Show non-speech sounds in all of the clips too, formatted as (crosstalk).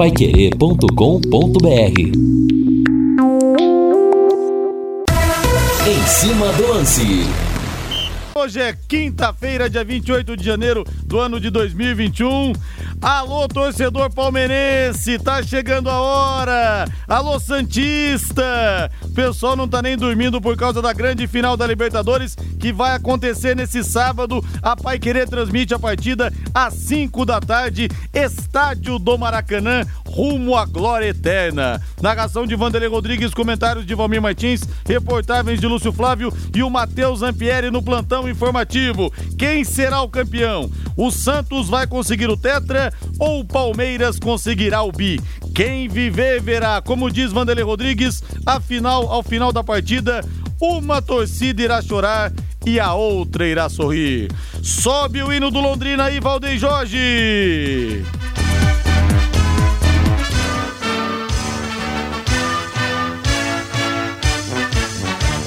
paiquerê.com.br Em cima do lance. Hoje é quinta-feira, dia 28 de janeiro do ano de 2021. Alô, torcedor palmeirense, tá chegando a hora. Alô, Santista. O pessoal não tá nem dormindo por causa da grande final da Libertadores que vai acontecer nesse sábado. A Pai Querer transmite a partida às 5 da tarde, estádio do Maracanã, rumo à glória eterna. Narração de Vanderlei Rodrigues, comentários de Valmir Martins, reportagens de Lúcio Flávio e o Matheus Ampieri no plantão informativo. Quem será o campeão? O Santos vai conseguir o Tetra ou o Palmeiras conseguirá o Bi? Quem viver verá, como diz Vanderlei Rodrigues, afinal, ao final da partida, uma torcida irá chorar e a outra irá sorrir. Sobe o hino do Londrina aí, Valdeir Jorge!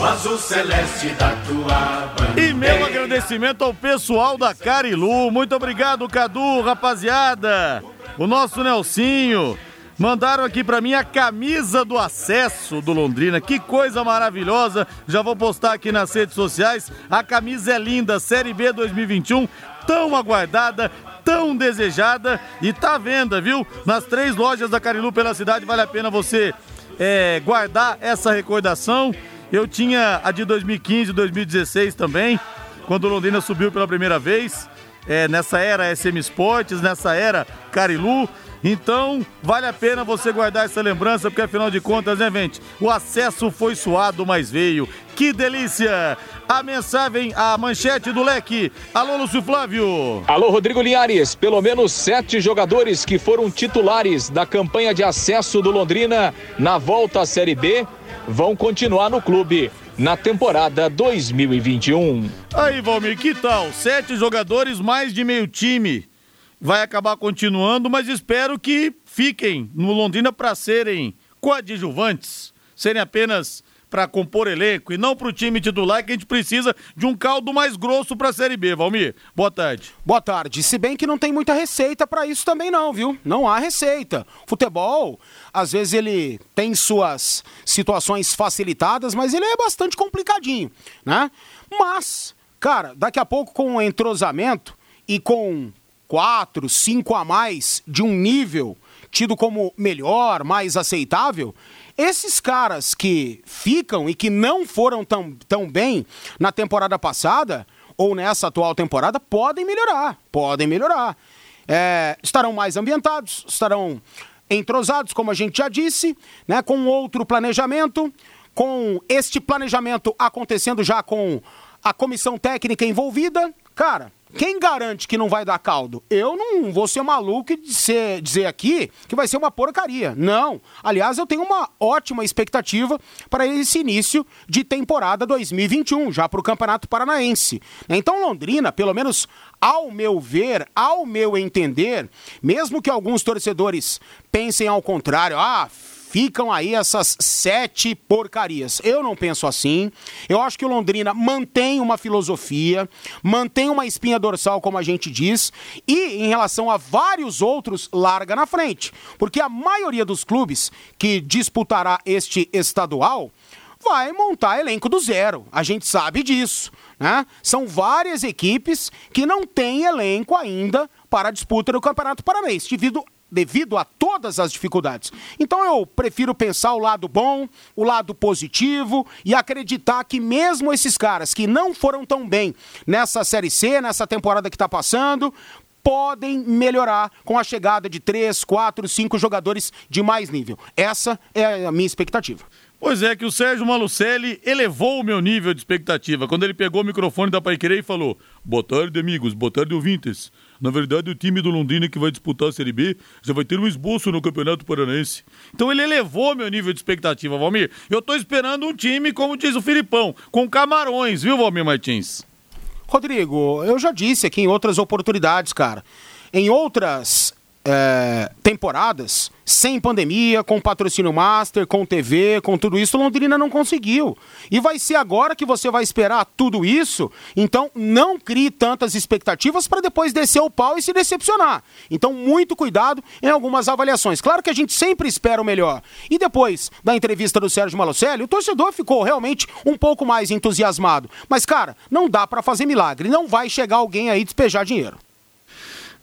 Azul celeste da tua bandeira. E meu agradecimento ao pessoal da Carilu. Muito obrigado, Cadu, rapaziada. O nosso Nelsinho. Mandaram aqui pra mim a camisa do acesso do Londrina. Que coisa maravilhosa. Já vou postar aqui nas redes sociais. A camisa é linda, Série B 2021, tão aguardada, tão desejada e tá à venda, viu? Nas três lojas da Carilu pela cidade. Vale a pena você é, guardar essa recordação. Eu tinha a de 2015 e 2016 também, quando o Londrina subiu pela primeira vez. É, nessa era SM Esportes, nessa era Carilu. Então, vale a pena você guardar essa lembrança, porque afinal de contas, né, gente? O acesso foi suado, mas veio. Que delícia! A mensagem, a manchete do leque. Alô, Lúcio Flávio. Alô, Rodrigo Linhares. Pelo menos sete jogadores que foram titulares da campanha de acesso do Londrina na volta à Série B vão continuar no clube na temporada 2021. Aí, Valmir, que tal? Sete jogadores, mais de meio time. Vai acabar continuando, mas espero que fiquem no Londrina para serem coadjuvantes, serem apenas para compor elenco e não para o time titular que a gente precisa de um caldo mais grosso para a Série B. Valmir, boa tarde. Boa tarde. Se bem que não tem muita receita para isso também não, viu? Não há receita. Futebol, às vezes ele tem suas situações facilitadas, mas ele é bastante complicadinho, né? Mas, cara, daqui a pouco com o entrosamento e com quatro, cinco a mais de um nível tido como melhor, mais aceitável, esses caras que ficam e que não foram tão, tão bem na temporada passada, ou nessa atual temporada, podem melhorar. Podem melhorar. É, estarão mais ambientados, estarão entrosados, como a gente já disse, né, com outro planejamento, com este planejamento acontecendo já com a comissão técnica envolvida. Cara, quem garante que não vai dar caldo? Eu não vou ser maluco e dizer, dizer aqui que vai ser uma porcaria. Não. Aliás, eu tenho uma ótima expectativa para esse início de temporada 2021, já para o Campeonato Paranaense. Então, Londrina, pelo menos ao meu ver, ao meu entender, mesmo que alguns torcedores pensem ao contrário, ah, ficam aí essas sete porcarias. Eu não penso assim. Eu acho que o Londrina mantém uma filosofia, mantém uma espinha dorsal, como a gente diz, e em relação a vários outros, larga na frente. Porque a maioria dos clubes que disputará este estadual vai montar elenco do zero. A gente sabe disso. Né? São várias equipes que não têm elenco ainda para a disputa do Campeonato Paranaense, devido devido a todas as dificuldades. Então eu prefiro pensar o lado bom, o lado positivo e acreditar que mesmo esses caras que não foram tão bem nessa Série C, nessa temporada que está passando, podem melhorar com a chegada de três, quatro, cinco jogadores de mais nível. Essa é a minha expectativa. Pois é, que o Sérgio Malucelli elevou o meu nível de expectativa quando ele pegou o microfone da Paiquerê e falou: Boa tarde, amigos, boa tarde, ouvintes. Na verdade, o time do Londrina que vai disputar a Série B já vai ter um esboço no Campeonato Paranaense. Então ele elevou meu nível de expectativa, Valmir. Eu tô esperando um time, como diz o Filipão, com camarões, viu, Valmir Martins? Rodrigo, eu já disse aqui em outras oportunidades, cara. Em outras é, temporadas, sem pandemia, com patrocínio master, com TV, com tudo isso, Londrina não conseguiu. E vai ser agora que você vai esperar tudo isso, então não crie tantas expectativas para depois descer o pau e se decepcionar. Então, muito cuidado em algumas avaliações. Claro que a gente sempre espera o melhor. E depois da entrevista do Sérgio Malucelli, o torcedor ficou realmente um pouco mais entusiasmado. Mas, cara, não dá para fazer milagre. Não vai chegar alguém aí despejar dinheiro.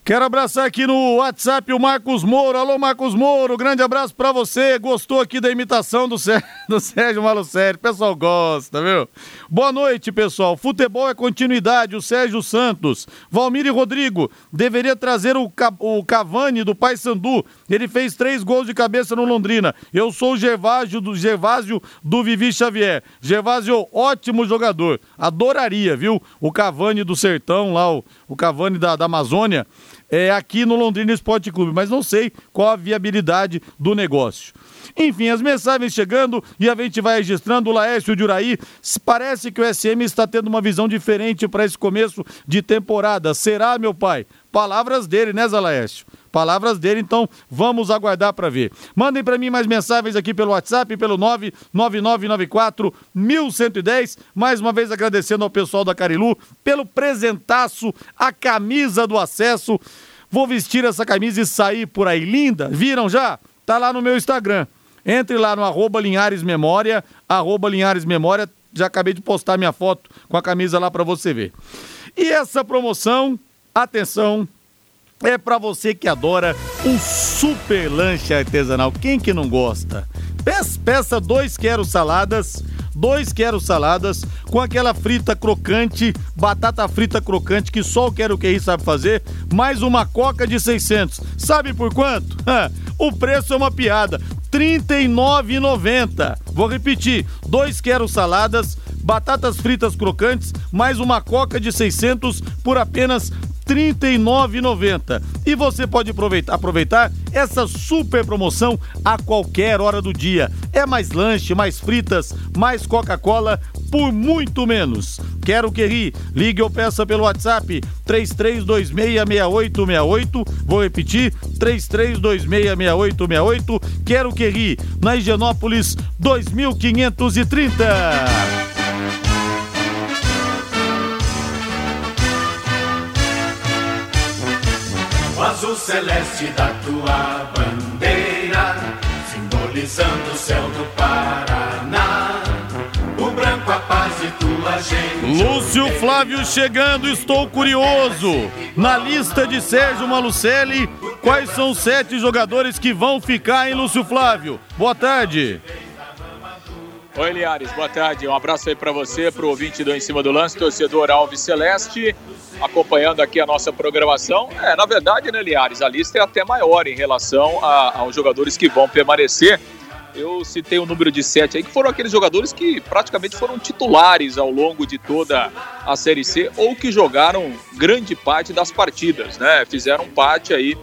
Quero abraçar aqui no WhatsApp o Marcos Moro. Alô, Marcos Moro, grande abraço para você. Gostou aqui da imitação do, Sérgio, (laughs) do Sérgio Malucelli? O pessoal gosta, viu? Boa noite, pessoal. Futebol é continuidade. O Sérgio Santos. Valmir e Rodrigo. Deveria trazer o, o Cavani do Paysandu. Ele fez três gols de cabeça no Londrina. Eu sou o Gervásio do, Gervásio do Vivi Xavier. Gervásio, ótimo jogador. Adoraria, viu? O Cavani do Sertão lá, o, o Cavani da, da Amazônia é, aqui no Londrina Esporte Clube, mas não sei qual a viabilidade do negócio. Enfim, as mensagens chegando e a gente vai registrando. O Laércio de Uraí, parece que o SM está tendo uma visão diferente para esse começo de temporada. Será, meu pai? Palavras dele, né, Zalaércio? Palavras dele, então vamos aguardar para ver. Mandem para mim mais mensagens aqui pelo WhatsApp, pelo 99994 1110. Mais uma vez agradecendo ao pessoal da Carilu pelo presentaço, a camisa do acesso. Vou vestir essa camisa e sair por aí linda. Viram já? Tá lá no meu Instagram. Entre lá no arroba Linhares Memória, arroba Linhares Memória. Já acabei de postar minha foto com a camisa lá para você ver. E essa promoção, atenção, é para você que adora um super lanche artesanal. Quem que não gosta? Peça dois quero saladas, dois quero saladas com aquela frita crocante, batata frita crocante que só o Quero Que sabe fazer, mais uma coca de 600. Sabe por quanto? (laughs) o preço é uma piada. R$ 39,90. Vou repetir: dois quero saladas, batatas fritas crocantes, mais uma coca de 600 por apenas R$ 39,90. E você pode aproveitar, aproveitar essa super promoção a qualquer hora do dia. É mais lanche, mais fritas, mais Coca-Cola por muito menos. Quero que ri. Ligue ou peça pelo WhatsApp 33266868. Vou repetir: 33266868. Quero que ri. Na Higienópolis 2530. Azul celeste da tua bandeira, simbolizando o céu do Paraná. O branco, a paz e tua gente. Lúcio Flávio chegando, estou curioso. Na lista de Sérgio Malucelli, quais são os sete jogadores que vão ficar em Lúcio Flávio? Boa tarde. Oi, Liares, boa tarde. Um abraço aí para você, para o ouvinte do Em Cima do Lance, torcedor Alves Celeste acompanhando aqui a nossa programação. É, na verdade, né, Liares, a lista é até maior em relação a, aos jogadores que vão permanecer. Eu citei o um número de sete aí, que foram aqueles jogadores que praticamente foram titulares ao longo de toda a Série C ou que jogaram grande parte das partidas, né? Fizeram parte aí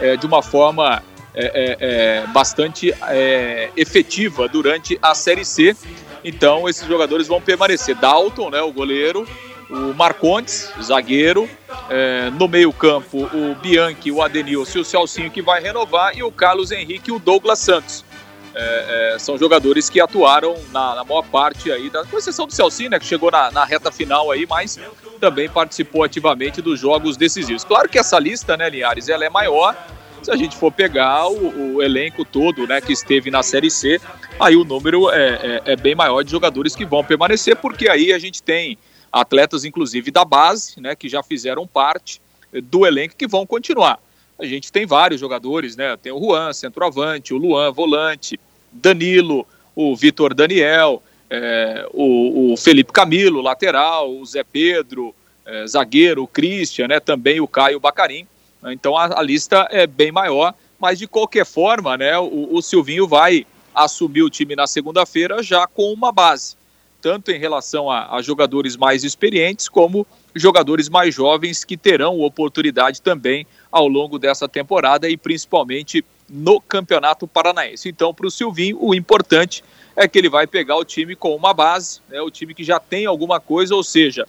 é, de uma forma é, é, é bastante é, efetiva durante a Série C. Então, esses jogadores vão permanecer. Dalton, né, o goleiro, o Marcontes, zagueiro, é, no meio-campo o Bianchi, o Adenilson e o Celcinho que vai renovar, e o Carlos Henrique e o Douglas Santos. É, é, são jogadores que atuaram na, na, maior parte aí, da, com exceção do Celcinho, né, que chegou na, na, reta final aí, mas também participou ativamente dos jogos decisivos. Claro que essa lista, né, Linhares, ela é maior. Se a gente for pegar o, o elenco todo, né, que esteve na Série C, aí o número é, é, é bem maior de jogadores que vão permanecer, porque aí a gente tem atletas inclusive da base, né, que já fizeram parte do elenco que vão continuar. A gente tem vários jogadores, né? Tem o Juan, centroavante, o Luan, volante, Danilo, o Vitor Daniel, é, o, o, Felipe Camilo, lateral, o Zé Pedro, é, zagueiro, o Christian, né? Também o Caio Bacarim. Então a, a, lista é bem maior, mas de qualquer forma, né? O, o Silvinho vai assumir o time na segunda-feira já com uma base tanto em relação a, a jogadores mais experientes, como jogadores mais jovens que terão oportunidade também ao longo dessa temporada e principalmente no Campeonato Paranaense. Então, para o Silvinho, o importante é que ele vai pegar o time com uma base, né, o time que já tem alguma coisa, ou seja,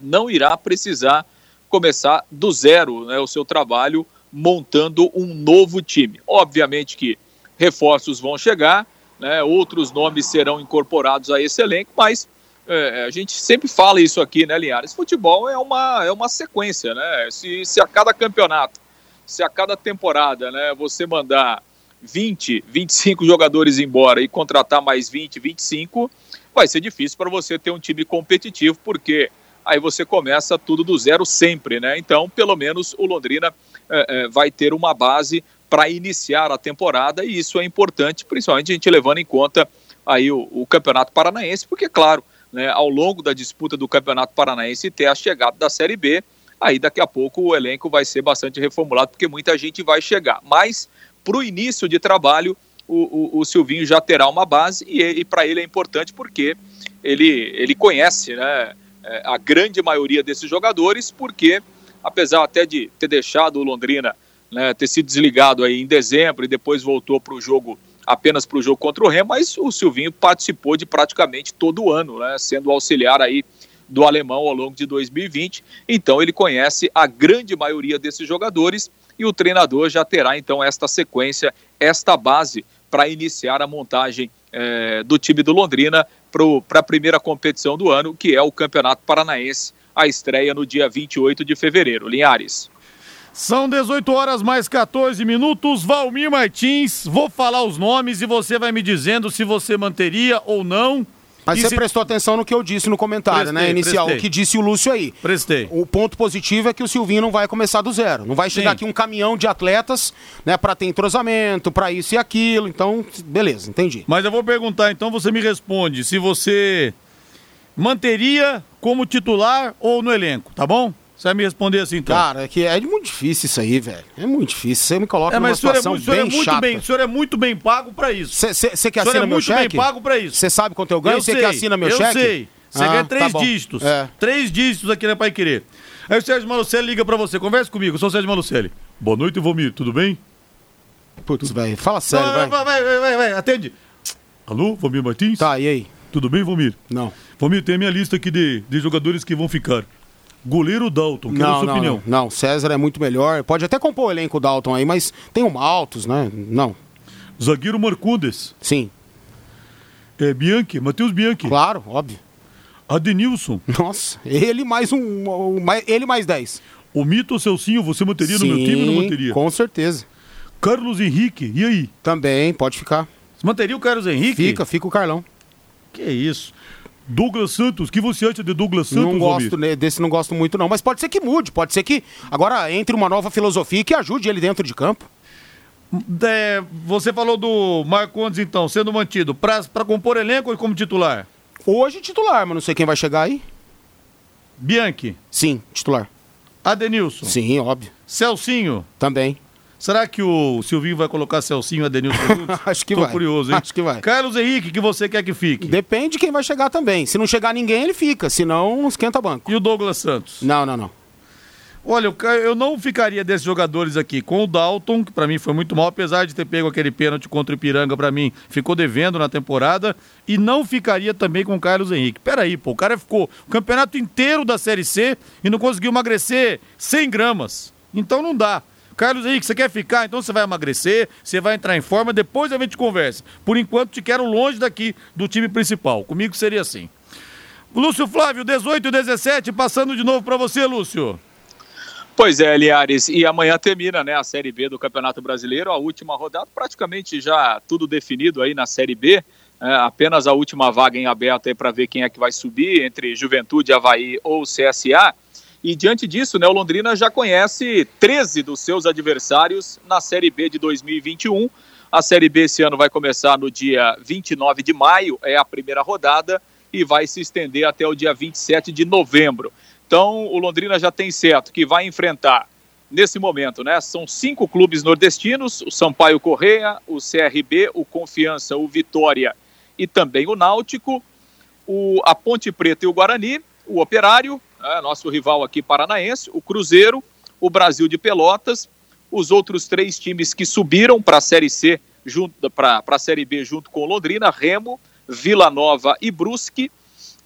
não irá precisar começar do zero né, o seu trabalho montando um novo time. Obviamente que reforços vão chegar, né, outros nomes serão incorporados a esse elenco, mas é, a gente sempre fala isso aqui, né, Linhares? Futebol é uma, é uma sequência, né? Se, se a cada campeonato, se a cada temporada, né, você mandar 20, 25 jogadores embora e contratar mais 20, 25, vai ser difícil para você ter um time competitivo, porque aí você começa tudo do zero sempre, né? Então, pelo menos o Londrina é, é, vai ter uma base para iniciar a temporada e isso é importante, principalmente a gente levando em conta aí o, o Campeonato Paranaense, porque, claro, né, ao longo da disputa do Campeonato Paranaense ter a chegada da Série B, aí daqui a pouco o elenco vai ser bastante reformulado, porque muita gente vai chegar. Mas, para o início de trabalho, o, o, o, Silvinho já terá uma base e, e para ele é importante porque ele, ele conhece né, é, a grande maioria desses jogadores, porque apesar até de ter deixado o Londrina né, ter sido desligado aí em dezembro e depois voltou para o jogo apenas para o jogo contra o Remo, mas o Silvinho participou de praticamente todo o ano, né, sendo auxiliar aí do alemão ao longo de 2020. Então ele conhece a grande maioria desses jogadores e o treinador já terá então esta sequência, esta base para iniciar a montagem é, do time do Londrina para a primeira competição do ano, que é o Campeonato Paranaense, a estreia no dia 28 de fevereiro. Linhares. São 18 horas mais 14 minutos. Valmir Martins, vou falar os nomes e você vai me dizendo se você manteria ou não. Mas e você se... prestou atenção no que eu disse no comentário, prestei, né? Inicial, prestei. o que disse o Lúcio aí. Prestei. O ponto positivo é que o Silvinho não vai começar do zero. Não vai chegar Sim. aqui um caminhão de atletas, né, para ter entrosamento, para isso e aquilo. Então, beleza, entendi. Mas eu vou perguntar, então você me responde se você manteria como titular ou no elenco, tá bom? Você vai me responder assim, então. Cara, é que é muito difícil isso aí, velho. É muito difícil. Você me coloca é, numa é, situação é bem muito chata. bem, o senhor é muito bem pago pra isso. Você que assina é meu muito bem cheque? pago pra isso. Você sabe quanto eu ganho? Eu Você que assina meu eu cheque? sei. Você Ah, ganha tá três bom. dígitos. É. Três dígitos aqui na Pai Querer. Aí o Sérgio Malucelli liga pra você. Conversa comigo, eu sou o Sérgio Malucelli. Boa noite, Vomir. Tudo bem? Putz, velho, fala sério, vai, vai. vai, vai, vai, vai, atende. Alô, Vomir Martins? Tá, e aí? Tudo bem, Vomir? Não. Vomir, tem a minha lista aqui de, de jogadores que vão ficar. Goleiro Dalton, quero a Não, sua não, opinião. não, não. César é muito melhor. Pode até compor o elenco Dalton aí, mas tem o Maltos, né? Não. Zagueiro Marcondes. Sim, É, Bianchi, Matheus Bianchi. claro, óbvio. Adenilson. (laughs) Nossa, ele mais um. um- mais- ele mais 10. O Mito ou Celcinho, você manteria no meu time ou não manteria? Com certeza. Carlos Henrique, e aí? Também, pode ficar. Você manteria o Carlos Henrique? Fica, fica o Carlão. Que isso? Douglas Santos, o que você acha de Douglas Santos, não gosto né, desse, não gosto muito, não. Mas pode ser que mude, pode ser que agora entre uma nova filosofia que ajude ele dentro de campo. É, você falou do Marcondes, então, sendo mantido. Pra, pra compor elenco ou como titular? Hoje titular, mas não sei quem vai chegar aí. Bianchi, Sim, titular. Adenilson, Sim, óbvio. Celcinho. Também. Será que o Silvinho vai colocar Celcinho e Adenilson juntos? (laughs) Acho que Tô vai. curioso, hein? Acho que vai. Carlos Henrique, que você quer que fique? Depende de quem vai chegar também. Se não chegar ninguém, ele fica. Se não, esquenta banco. E o Douglas Santos? Não, não, não. Olha, eu não ficaria desses jogadores aqui com o Dalton, que pra mim foi muito mal, apesar de ter pego aquele pênalti contra o Ipiranga, pra mim ficou devendo na temporada, e não ficaria também com o Carlos Henrique. Peraí, pô, o cara ficou o campeonato inteiro da Série C e não conseguiu emagrecer 100 gramas. Então não dá. Carlos Henrique, você quer ficar? Então você vai emagrecer, você vai entrar em forma, depois a gente conversa. Por enquanto te quero longe daqui do time principal. Comigo seria assim. Lúcio Flávio, 18 e 17, passando de novo pra você, Lúcio. Pois é, Liares, e amanhã termina né, a Série B do Campeonato Brasileiro, a última rodada, praticamente já tudo definido aí na Série B, é, apenas a última vaga em aberto aí para ver quem é que vai subir entre Juventude, Havaí ou CSA. E diante disso, né, o Londrina já conhece 13 dos seus adversários na Série B de 2021. A Série B esse ano vai começar no dia 29 de maio, é a primeira rodada, e vai se estender até o dia 27 de novembro. Então, o Londrina já tem certo que vai enfrentar, nesse momento, né? São cinco clubes nordestinos: o Sampaio Correia, o CRB, o Confiança, o Vitória e também o Náutico, o, a Ponte Preta e o Guarani, o Operário, né, nosso rival aqui paranaense, o Cruzeiro, o Brasil de Pelotas, os outros três times que subiram para a Série C, para a Série B junto com Londrina, Remo, Vila Nova e Brusque.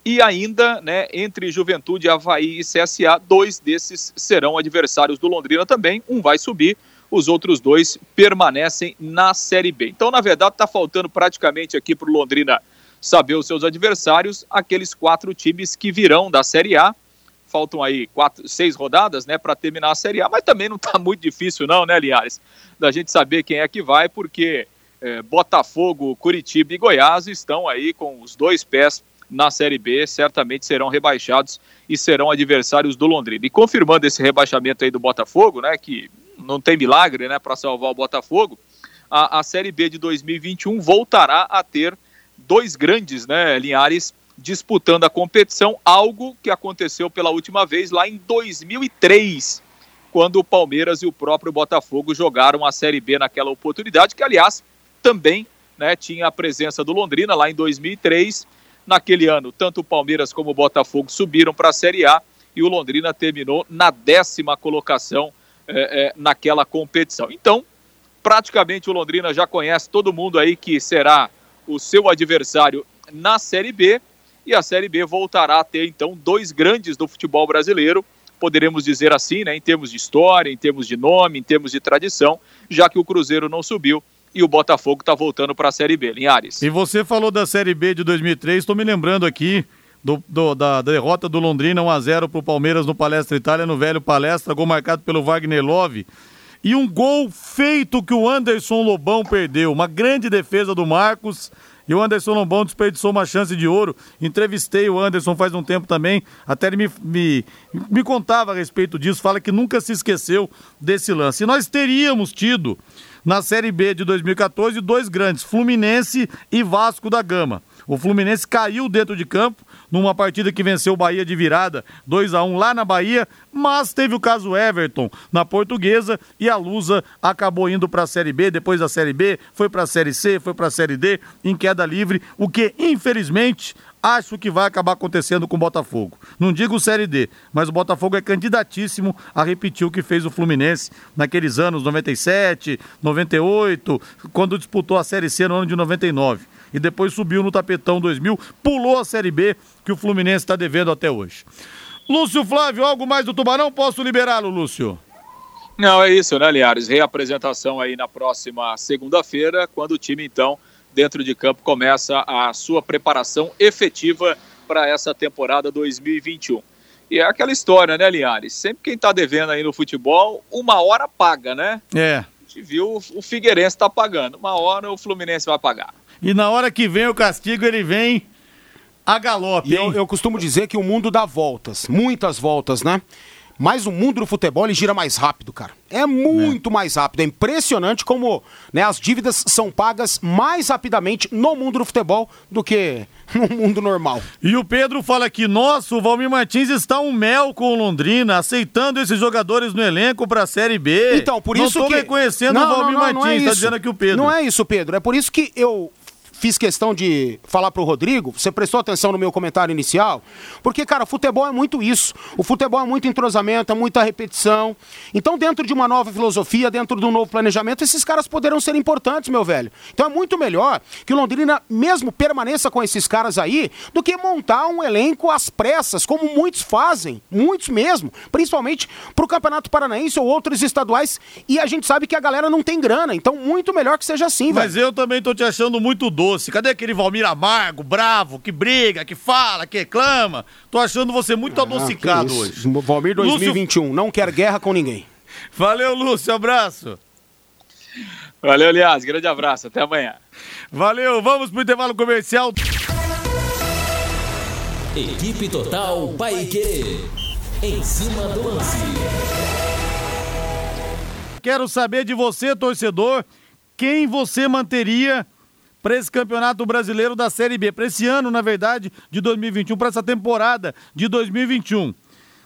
E ainda, né, entre Juventude, Havaí e CSA, dois desses serão adversários do Londrina também. Um vai subir, os outros dois permanecem na Série B. Então, na verdade, está faltando praticamente aqui para o Londrina saber os seus adversários, aqueles quatro times que virão da Série A. Faltam aí quatro, seis rodadas, né, para terminar a Série A, mas também não está (laughs) muito difícil, não, né, Linhares? Da gente saber quem é que vai, porque é, Botafogo, Curitiba e Goiás estão aí com os dois pés na Série B, certamente serão rebaixados e serão adversários do Londrina. E confirmando esse rebaixamento aí do Botafogo, né, que não tem milagre, né, para salvar o Botafogo, a, a Série B de 2021 voltará a ter dois grandes, né, Linhares, disputando a competição, algo que aconteceu pela última vez lá em 2003, quando o Palmeiras e o próprio Botafogo jogaram a Série B naquela oportunidade, que aliás também né, tinha a presença do Londrina lá em 2003. Naquele ano, tanto o Palmeiras como o Botafogo subiram para a Série A e o Londrina terminou na décima colocação é, é, naquela competição. Então, praticamente o Londrina já conhece todo mundo aí que será o seu adversário na Série B e a Série B voltará a ter então dois grandes do futebol brasileiro, poderemos dizer assim, né, em termos de história, em termos de nome, em termos de tradição, já que o Cruzeiro não subiu e o Botafogo está voltando para a Série B, Linhares. E você falou da Série B de 2003, estou me lembrando aqui do, do, da, derrota do Londrina 1x0 para o Palmeiras no Palestra Itália, no velho Palestra, gol marcado pelo Wagner Love. E um gol feito que o Anderson Lobão perdeu. Uma grande defesa do Marcos e o Anderson Lombão desperdiçou uma chance de ouro. Entrevistei o Anderson faz um tempo também. Até ele me, me, me contava a respeito disso. Fala que nunca se esqueceu desse lance. E nós teríamos tido na Série B de 2014 dois grandes, Fluminense e Vasco da Gama. O Fluminense caiu dentro de campo numa partida que venceu o Bahia de virada 2 a 1 lá na Bahia, mas teve o caso Everton na Portuguesa e a Lusa acabou indo para a Série B, depois da Série B foi para a Série C, foi para a Série D em queda livre, o que infelizmente acho que vai acabar acontecendo com o Botafogo. Não digo Série D, mas o Botafogo é candidatíssimo a repetir o que fez o Fluminense naqueles anos 97, 98, quando disputou a Série C no ano de 99 e depois subiu no tapetão 2000, pulou a Série B que o Fluminense está devendo até hoje. Lúcio Flávio, algo mais do Tubarão? Posso liberá-lo, Lúcio? Não, é isso, né, Liares? Reapresentação aí na próxima segunda-feira, quando o time, então, dentro de campo, começa a sua preparação efetiva para essa temporada 2021. E é aquela história, né, Liares? Sempre quem está devendo aí no futebol, uma hora paga, né? É. A gente viu o Figueirense está pagando. Uma hora o Fluminense vai pagar. E na hora que vem o castigo, ele vem a galope. Eu, eu costumo dizer que o mundo dá voltas, muitas voltas, né? Mas o mundo do futebol ele gira mais rápido, cara. É muito é. mais rápido. É impressionante como né, as dívidas são pagas mais rapidamente no mundo do futebol do que (laughs) no mundo normal. E o Pedro fala que, nossa, o Valmir Martins está um mel com o Londrina, aceitando esses jogadores no elenco para a Série B. Então, por isso não que... reconhecendo não, o Valmir não, não, Martins, está é dizendo aqui o Pedro. Não é isso, Pedro. É por isso que eu fiz questão de falar pro Rodrigo, você prestou atenção no meu comentário inicial? Porque, cara, futebol é muito isso. O futebol é muito entrosamento, é muita repetição. Então, dentro de uma nova filosofia, dentro de um novo planejamento, esses caras poderão ser importantes, meu velho. Então é muito melhor que o Londrina mesmo permaneça com esses caras aí do que montar um elenco às pressas, como muitos fazem, muitos mesmo, principalmente pro Campeonato Paranaense ou outros estaduais, e a gente sabe que a galera não tem grana, então muito melhor que seja assim, velho. Mas eu também tô te achando muito doido doce? Cadê aquele Valmir amargo, bravo, que briga, que fala, que reclama? Tô achando você muito ah, adocicado hoje. Valmir 2021, Lúcio... não quer guerra com ninguém. Valeu, Lúcio, abraço. Valeu, aliás, grande abraço, até amanhã. Valeu, vamos pro intervalo comercial. Equipe Total Paique. Em cima do lance. Quero saber de você, torcedor, quem você manteria para esse campeonato brasileiro da Série B, para esse ano, na verdade, de 2021, para essa temporada de 2021.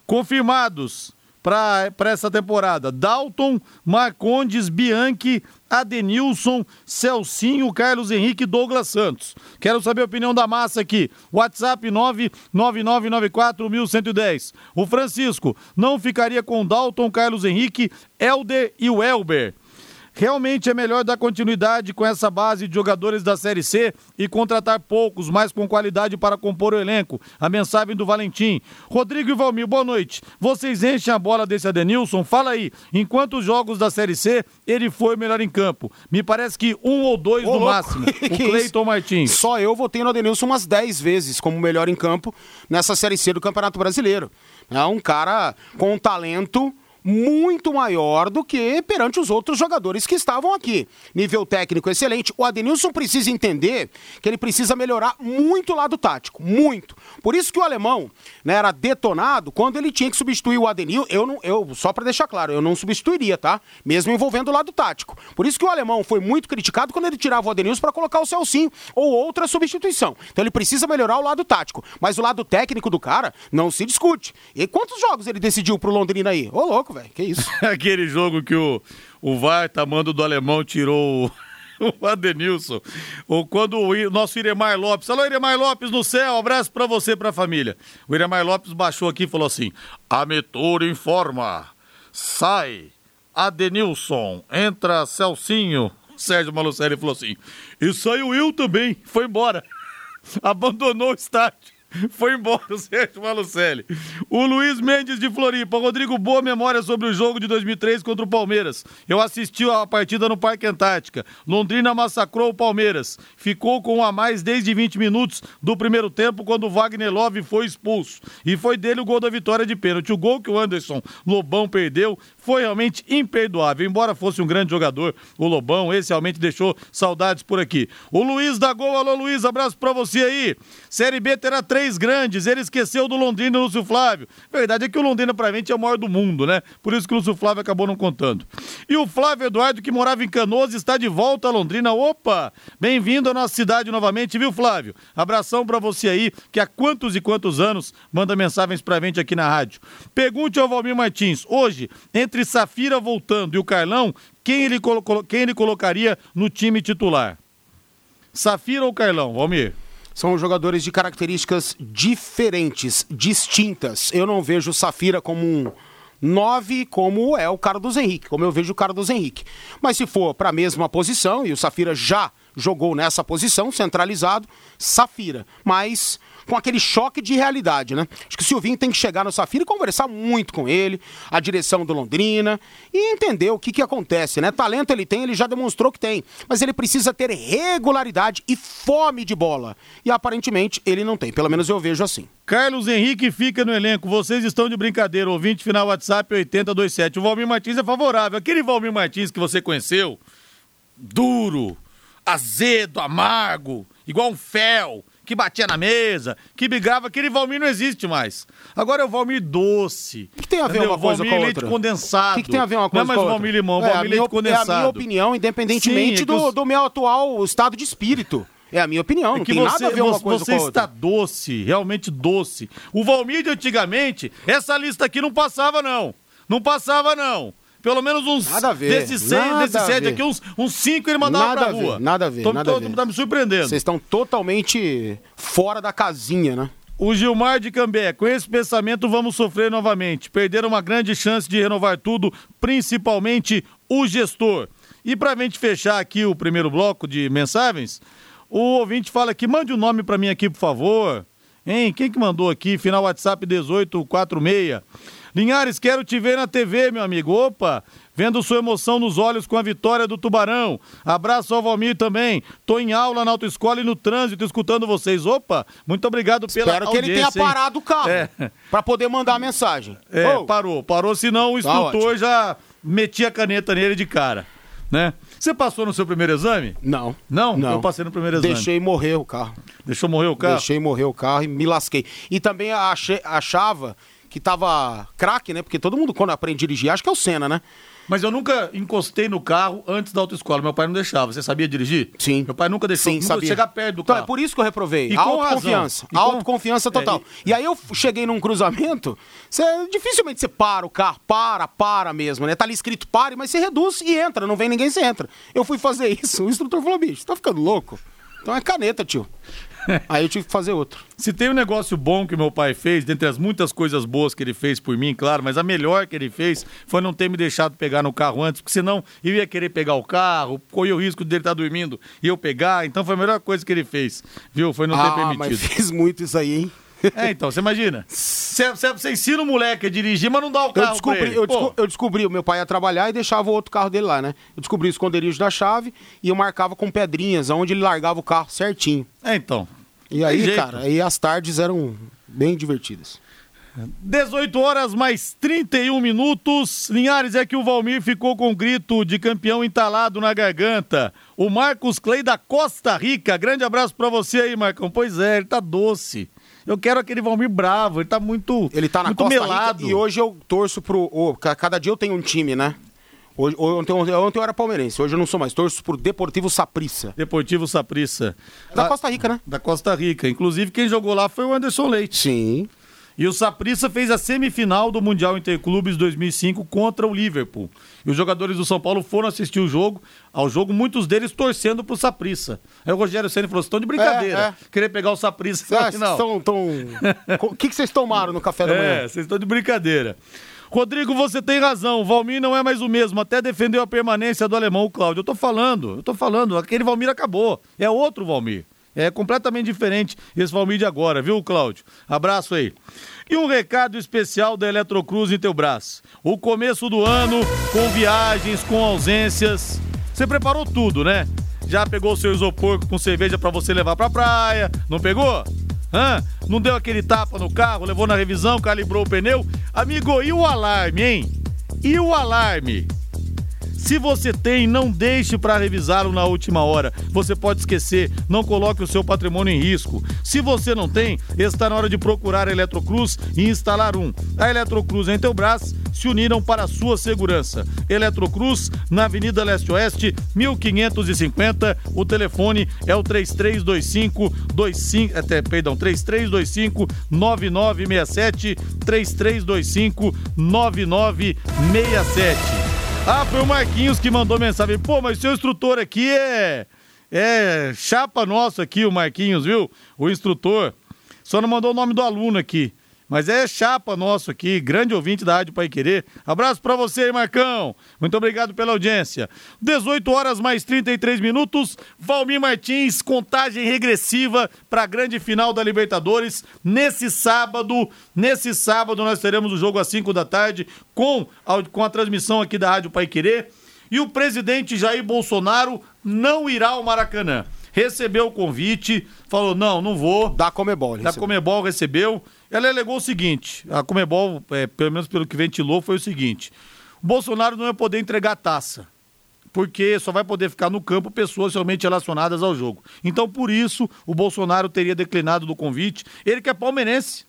Confirmados para essa temporada: Dalton, Marcondes, Bianchi, Adenilson, Celcinho, Carlos Henrique Douglas Santos. Quero saber a opinião da massa aqui. WhatsApp 999941110. O Francisco não ficaria com Dalton, Carlos Henrique, Elder e o Elber. Realmente é melhor dar continuidade com essa base de jogadores da Série C e contratar poucos, mas com qualidade para compor o elenco. A mensagem do Valentim. Rodrigo e Valmir, boa noite. Vocês enchem a bola desse Adenilson? Fala aí, em quantos jogos da Série C ele foi melhor em campo? Me parece que um ou dois Ô, no louco. máximo. (laughs) O Cleiton? Martins. Só eu votei no Adenilson umas 10 vezes como melhor em campo nessa Série C do Campeonato Brasileiro. É um cara com um talento muito maior do que perante os outros jogadores que estavam aqui. Nível técnico excelente. O Adenilson precisa entender que ele precisa melhorar muito o lado tático, muito. Por isso que o alemão né, era detonado quando ele tinha que substituir o Adenil. Eu não, eu só para deixar claro, eu não substituiria, tá? Mesmo envolvendo o lado tático. Por isso que o alemão foi muito criticado quando ele tirava o Adenilson para colocar o Celcinho ou outra substituição. Então ele precisa melhorar o lado tático, mas o lado técnico do cara não se discute. E quantos jogos ele decidiu pro Londrina aí? Ô louco, velho, que isso? (laughs) Aquele jogo que o, o VAR, tamando do alemão, tirou o, (laughs) o Adenilson. Ou quando o nosso Iremar Lopes. Alô, Iremar Lopes no céu, abraço pra você pra família. O Iremar Lopes baixou aqui e falou assim: A informa. Sai Adenilson, entra Celcinho. Sérgio Malucelli falou assim: E saiu eu também, foi embora. (laughs) Abandonou o estádio. (laughs) Foi embora o Sérgio Malucelli. O Luiz Mendes de Floripa. Rodrigo, boa memória sobre o jogo de 2003 contra o Palmeiras. Eu assisti a partida no Parque Antártica. Londrina massacrou o Palmeiras. Ficou com um a mais desde 20 minutos do primeiro tempo, quando o Wagner Love foi expulso. E foi dele o gol da vitória de pênalti. O gol que o Anderson Lobão perdeu foi realmente imperdoável. Embora fosse um grande jogador, o Lobão, esse realmente deixou saudades por aqui. O Luiz da Gol, alô Luiz, abraço pra você aí. Série B terá três grandes, ele esqueceu do Londrina e Lúcio Flávio. Verdade é que o Londrina pra gente é o maior do mundo, né? Por isso que o Lúcio Flávio acabou não contando. E o Flávio Eduardo, que morava em Canoas, está de volta a Londrina. Opa! Bem-vindo à nossa cidade novamente, viu, Flávio? Abração pra você aí, que há quantos e quantos anos manda mensagens pra gente aqui na rádio. Pergunte ao Valmir Martins, hoje, entre Safira voltando e o Carlão, quem ele, quem ele colocaria no time titular? Safira ou Carlão, Valmir? São jogadores de características diferentes, distintas. Eu não vejo o Safira como um 9 como é o Carlos Henrique, como eu vejo o Carlos Henrique. Mas se for para a mesma posição, e o Safira já jogou nessa posição, centralizado, Safira. Mas com aquele choque de realidade, né? Acho que o Silvinho tem que chegar no Safira e conversar muito com ele, a direção do Londrina, e entender o que, que acontece, né? Talento ele tem, ele já demonstrou que tem, mas ele precisa ter regularidade e fome de bola. E aparentemente ele não tem, pelo menos eu vejo assim. Carlos Henrique fica no elenco. Vocês estão de brincadeira. Ouvinte final WhatsApp 8027. O Valmir Martins é favorável. Aquele Valmir Martins que você conheceu, duro, azedo, amargo, igual um fel, que batia na mesa, que brigava, aquele Valmir não existe mais. Agora é o Valmir doce. O que tem a ver entendeu? uma coisa Valmir com a leite outra? condensado. O que, que tem a ver uma coisa Não é mais com a outra? Valmir Limão, é, Valmir minha, leite op- é condensado. a minha opinião, independentemente Sim, é do, os- do meu atual estado de espírito. É a minha opinião, É não que tem você, nada a ver uma você- coisa você com a outra. está doce, realmente doce. O Valmir de antigamente, essa lista aqui não passava, não. Não passava, não. Pelo menos uns. Nada a ver, Desses seis, desses a sete aqui, uns, uns cinco ele mandava Nada pra a ver, rua. nada a ver, Tô, nada a tô- ver. Tá me surpreendendo. Vocês estão totalmente fora da casinha, né? O Gilmar de Cambé, com esse pensamento vamos sofrer novamente. Perderam uma grande chance de renovar tudo, principalmente o gestor. E pra gente fechar aqui o primeiro bloco de mensagens, o ouvinte fala aqui, mande o nome pra mim aqui, por favor. Hein? Quem que mandou aqui? Final WhatsApp 1846. Linhares, quero te ver na TV, meu amigo. Opa, vendo sua emoção nos olhos com a vitória do Tubarão. Abraço ao Valmir também. Tô em aula na autoescola e no trânsito escutando vocês. Opa, muito obrigado pela Espero que ele tenha hein? parado o carro É. pra poder mandar a mensagem. É, Ô, parou. Parou, senão o Tá instrutor já metia a caneta nele de cara, né? Você passou no seu primeiro exame? Não. Não? Não. Eu passei no primeiro exame. Deixei morrer o carro. Deixou morrer o carro? Deixei morrer o carro e me lasquei. E também achei- achava que tava craque, né? Porque todo mundo, quando aprende a dirigir, acha que é o Senna, né? Mas eu nunca encostei no carro antes da autoescola. Meu pai não deixava. Você sabia dirigir? Sim. Meu pai nunca deixou Sim, nunca sabia. chegar perto do Então, carro. é por isso que eu reprovei. E Autoconfiança. E com- Autoconfiança total. É, e... aí eu cheguei num cruzamento, você, dificilmente você para o carro, para, para mesmo, né? Tá ali escrito pare, mas você reduz e entra, não vem ninguém, você entra. Eu fui fazer (laughs) isso, o instrutor falou, bicho, tá ficando louco? Então é caneta, tio. (laughs) Aí eu tive que fazer outro. Se tem um negócio bom que meu pai fez, dentre as muitas coisas boas que ele fez por mim, claro, mas a melhor que ele fez foi não ter me deixado pegar no carro antes, porque senão eu ia querer pegar o carro, corria o risco dele estar dormindo e eu pegar. Então foi a melhor coisa que ele fez, viu? Foi não ter ah, permitido. mas fez muito isso aí, hein? (laughs) É, então, você imagina. Você, ensina o moleque a dirigir, mas não dá o carro Eu descobri, eu, desco- eu descobri, o meu pai ia trabalhar e deixava o outro carro dele lá, né? Eu descobri o esconderijo da chave e eu marcava com pedrinhas, onde ele largava o carro certinho. É, então. E aí, jeito. cara, aí as tardes eram bem divertidas. 18 horas mais 31 minutos. Linhares é que o Valmir ficou com o grito de campeão entalado na garganta. O Marcos Clay da Costa Rica. Grande abraço pra você aí, Marcão. Pois é, ele tá doce. Eu quero aquele Valmir bravo, ele tá muito Ele tá na muito Costa melado. Rica e hoje eu torço pro... ca- cada dia eu tenho um time, né? Hoje, ontem, ontem eu era palmeirense, hoje eu não sou mais. Torço pro Deportivo Saprissa. Deportivo Saprissa. Da Ah, Costa Rica, né? Da Costa Rica. Inclusive, quem jogou lá foi o Anderson Leite. Sim. E o Saprissa fez a semifinal do Mundial Interclubes 2005 contra o Liverpool. E os jogadores do São Paulo foram assistir o jogo, ao jogo, muitos deles torcendo pro Saprissa. Aí o Rogério Senna falou: vocês estão de brincadeira. É, é. Querer pegar o Saprissa na final. tão, tão... O que, que vocês tomaram no café da manhã? É, vocês estão de brincadeira. Rodrigo, você tem razão. O Valmir não é mais o mesmo. Até defendeu a permanência do alemão, o Cláudio. Eu tô falando, eu tô falando. Aquele Valmir acabou. É outro Valmir. É completamente diferente esse Valmir agora, viu, Cláudio? Abraço aí. E um recado especial da Eletrocruz em teu braço. O começo do ano, com viagens, com ausências. Você preparou tudo, né? Já pegou o seu isopor com cerveja pra você levar pra praia? Não pegou? Hã? Não deu aquele tapa no carro, levou na revisão, calibrou o pneu? Amigo, e o alarme, hein? E o alarme? Se você tem, não deixe para revisá-lo na última hora. Você pode esquecer, não coloque o seu patrimônio em risco. Se você não tem, está na hora de procurar a Eletrocruz e instalar um. A Eletrocruz e a Intelbras se uniram para a sua segurança. Eletrocruz, na Avenida Leste-Oeste, 1550. O telefone é o 3325 25, até, perdão, 3325 9967 3325 9967. Ah, foi o Marquinhos que mandou mensagem. Pô, mas seu instrutor aqui é. É chapa nosso aqui, o Marquinhos, viu? O instrutor. Só não mandou o nome do aluno aqui. Mas é chapa nosso aqui, grande ouvinte da Rádio Pai Querer. Abraço pra você Marcão. Muito obrigado pela audiência. 18 horas mais 33 minutos. Valmir Martins, contagem regressiva para a grande final da Libertadores. Nesse sábado, nesse sábado nós teremos o jogo às 5 da tarde com a, com a transmissão aqui da Rádio Pai Querer. E o presidente Jair Bolsonaro não irá ao Maracanã. Recebeu o convite, falou: não, não vou. Da Comebol. Da recebeu. Comebol recebeu. Ela alegou o seguinte: a Comebol, é, pelo menos pelo que ventilou, foi o seguinte: o Bolsonaro não ia poder entregar a taça. Porque só vai poder ficar no campo pessoas realmente relacionadas ao jogo. Então, por isso, o Bolsonaro teria declinado do convite. Ele que é palmeirense.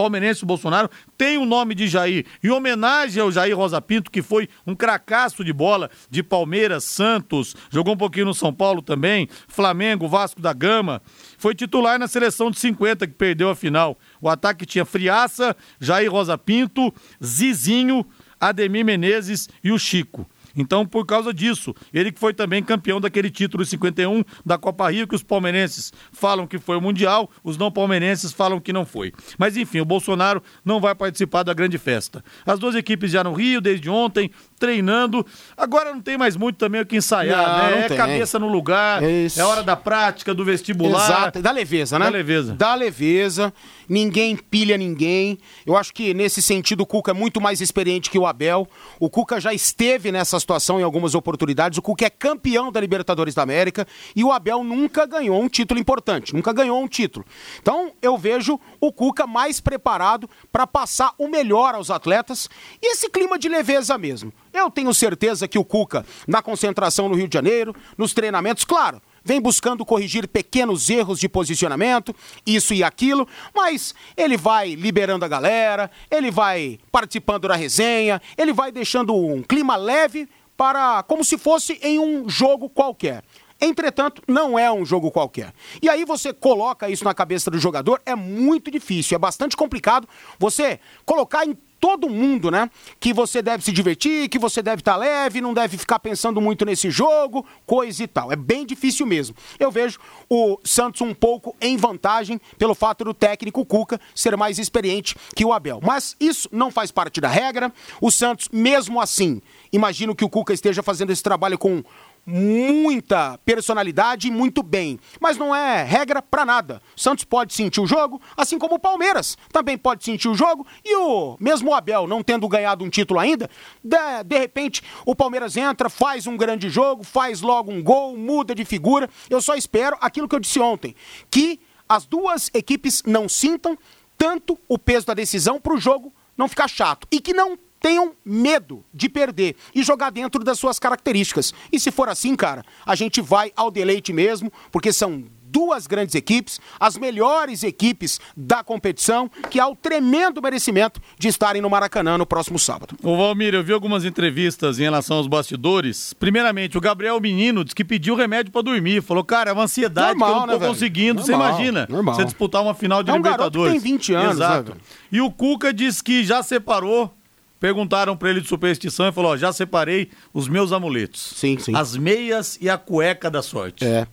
Palmeirense, Bolsonaro, tem o nome de Jair. Em homenagem ao Jair Rosa Pinto, que foi um cracaço de bola de Palmeiras, Santos, jogou um pouquinho no São Paulo também, Flamengo, Vasco da Gama. Foi titular na seleção de 50, que perdeu a final. O ataque tinha Friaça, Jair Rosa Pinto, Zizinho, Ademir Menezes e o Chico. Então, por causa disso, ele que foi também campeão daquele título 51 da Copa Rio, que os palmeirenses falam que foi o Mundial, os não palmeirenses falam que não foi. Mas enfim, o Bolsonaro não vai participar da grande festa. As duas equipes já no Rio desde ontem, treinando. Agora não tem mais muito também o que ensaiar, Não, né? não é tem. cabeça no lugar, Isso. é hora da prática, do vestibular. Exato, dá leveza, né? Dá leveza. Dá leveza, ninguém pilha ninguém. Eu acho que nesse sentido o Cuca é muito mais experiente que o Abel. O Cuca já esteve nessa situação em algumas oportunidades. O Cuca é campeão da Libertadores da América e o Abel nunca ganhou um título importante, nunca ganhou um título. Então eu vejo o Cuca mais preparado para passar o melhor aos atletas e esse clima de leveza mesmo. Eu tenho certeza que o Cuca, na concentração no Rio de Janeiro, nos treinamentos, claro, vem buscando corrigir pequenos erros de posicionamento, isso e aquilo, mas ele vai liberando a galera, ele vai participando da resenha, ele vai deixando um clima leve para como se fosse em um jogo qualquer. Entretanto, não é um jogo qualquer. E aí você coloca isso na cabeça do jogador, é muito difícil, é bastante complicado você colocar em todo mundo, né? Que você deve se divertir, que você deve estar tá leve, não deve ficar pensando muito nesse jogo, coisa e tal. É bem difícil mesmo. Eu vejo o Santos um pouco em vantagem pelo fato do técnico Cuca ser mais experiente que o Abel. Mas isso não faz parte da regra. O Santos, mesmo assim, imagino que o Cuca esteja fazendo esse trabalho com muita personalidade e muito bem. Mas não é regra para nada. O Santos pode sentir o jogo, assim como o Palmeiras também pode sentir o jogo. E o mesmo o Abel, não tendo ganhado um título ainda, de, de repente o Palmeiras entra, faz um grande jogo, faz logo um gol, muda de figura. Eu só espero aquilo que eu disse ontem, que as duas equipes não sintam tanto o peso da decisão para o jogo não ficar chato. E que não tenham medo de perder e jogar dentro das suas características. E se for assim, cara, a gente vai ao deleite mesmo, porque são duas grandes equipes, as melhores equipes da competição, que há o tremendo merecimento de estarem no Maracanã no próximo sábado. Ô Valmir, eu vi algumas entrevistas em relação aos bastidores. Primeiramente, o Gabriel Menino disse que pediu remédio para dormir. Falou, cara, é uma ansiedade normal, que eu não tô né, conseguindo. Normal, você imagina, normal. você disputar uma final de é um Libertadores. tem 20 anos, né, Exato. Né, e o Cuca disse que já separou Perguntaram para ele de superstição e falou: ó, já separei os meus amuletos. Sim, sim. As meias e a cueca da sorte. É.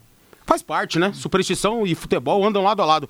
Faz parte, né? Superstição e futebol andam lado a lado.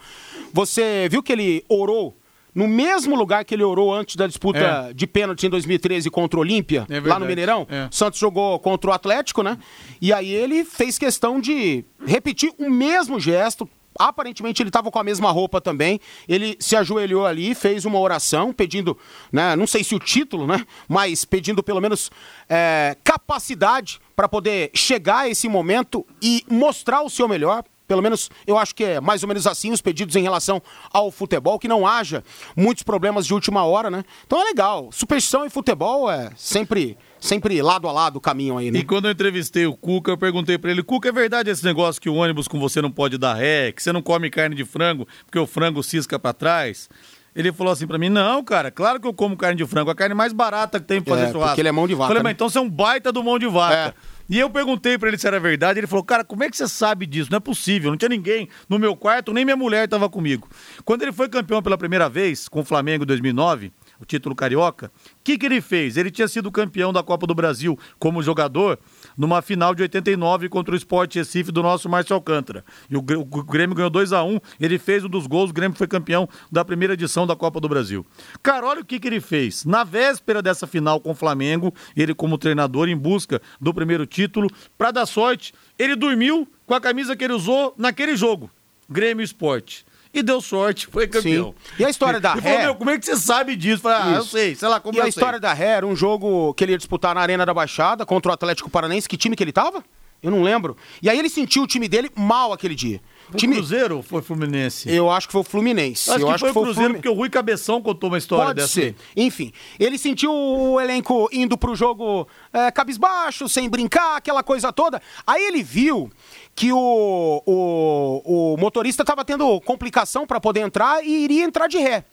Você viu que ele orou no mesmo lugar que ele orou antes da disputa é. de pênalti em 2013 contra o Olímpia, é lá no Mineirão? É. Santos jogou contra o Atlético, né? E aí ele fez questão de repetir o mesmo gesto, aparentemente ele estava com a mesma roupa também. Ele se ajoelhou ali, fez uma oração pedindo, né, não sei se o título, né, mas pedindo pelo menos é, capacidade para poder chegar a esse momento e mostrar o seu melhor. Pelo menos eu acho que é mais ou menos assim os pedidos em relação ao futebol, que não haja muitos problemas de última hora, né? Então é legal. Superstição e futebol é sempre sempre lado a lado o caminho aí, né? E quando eu entrevistei o Cuca, eu perguntei para ele, Cuca, é verdade esse negócio que o ônibus com você não pode dar ré, que você não come carne de frango porque o frango cisca para trás? Ele falou assim para mim: Não, cara, claro que eu como carne de frango, a carne mais barata que tem pra fazer é, churrasco. Porque ele é mão de vaca. Falei, né? mas então você é um baita do mão de vaca. É. E eu perguntei para ele se era verdade. Ele falou: Cara, como é que você sabe disso? Não é possível. Não tinha ninguém no meu quarto, nem minha mulher estava comigo. Quando ele foi campeão pela primeira vez com o Flamengo em 2009, o título carioca, o que, que ele fez? Ele tinha sido campeão da Copa do Brasil como jogador numa final de 89 contra o Sport Recife do nosso Márcio Alcântara. E o, Grêmio ganhou 2 a 1 ele fez um dos gols, o Grêmio foi campeão da primeira edição da Copa do Brasil. Cara, olha o que, que ele fez. Na véspera dessa final com o Flamengo, ele como treinador em busca do primeiro título, para dar sorte, ele dormiu com a camisa que ele usou naquele jogo. Grêmio Esporte e deu sorte, foi campeão. Sim. E a história da Ré? Falou, como é que você sabe disso? Falei, ah, eu sei, sei lá como E a sei. história da Ré era um jogo que ele ia disputar na Arena da Baixada contra o Atlético Paranaense. Que time que ele tava? Eu não lembro. E aí ele sentiu o time dele mal aquele dia. O time... Cruzeiro ou foi Fluminense? Eu acho que foi o Fluminense. Acho eu que acho foi o Cruzeiro Flumin... porque o Rui Cabeção contou uma história Pode dessa. Ser. Enfim, ele sentiu o elenco indo pro jogo é, cabisbaixo, sem brincar, aquela coisa toda. Aí ele viu que o, o, o motorista estava tendo complicação para poder entrar e iria entrar de ré.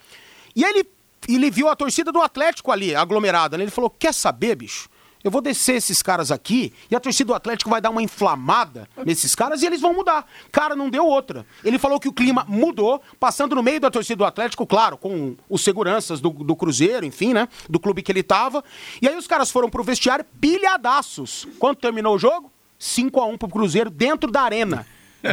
E aí ele, ele viu a torcida do Atlético ali, aglomerada. Né? Ele falou: Quer saber, bicho? Eu vou descer esses caras aqui e a torcida do Atlético vai dar uma inflamada nesses caras e eles vão mudar. Cara, não deu outra. Ele falou que o clima mudou, passando no meio da torcida do Atlético, claro, com os seguranças do, do Cruzeiro, enfim, né? Do clube que ele tava. E aí os caras foram pro vestiário pilhadaços. Quando terminou o jogo? 5 a 1 pro Cruzeiro dentro da arena.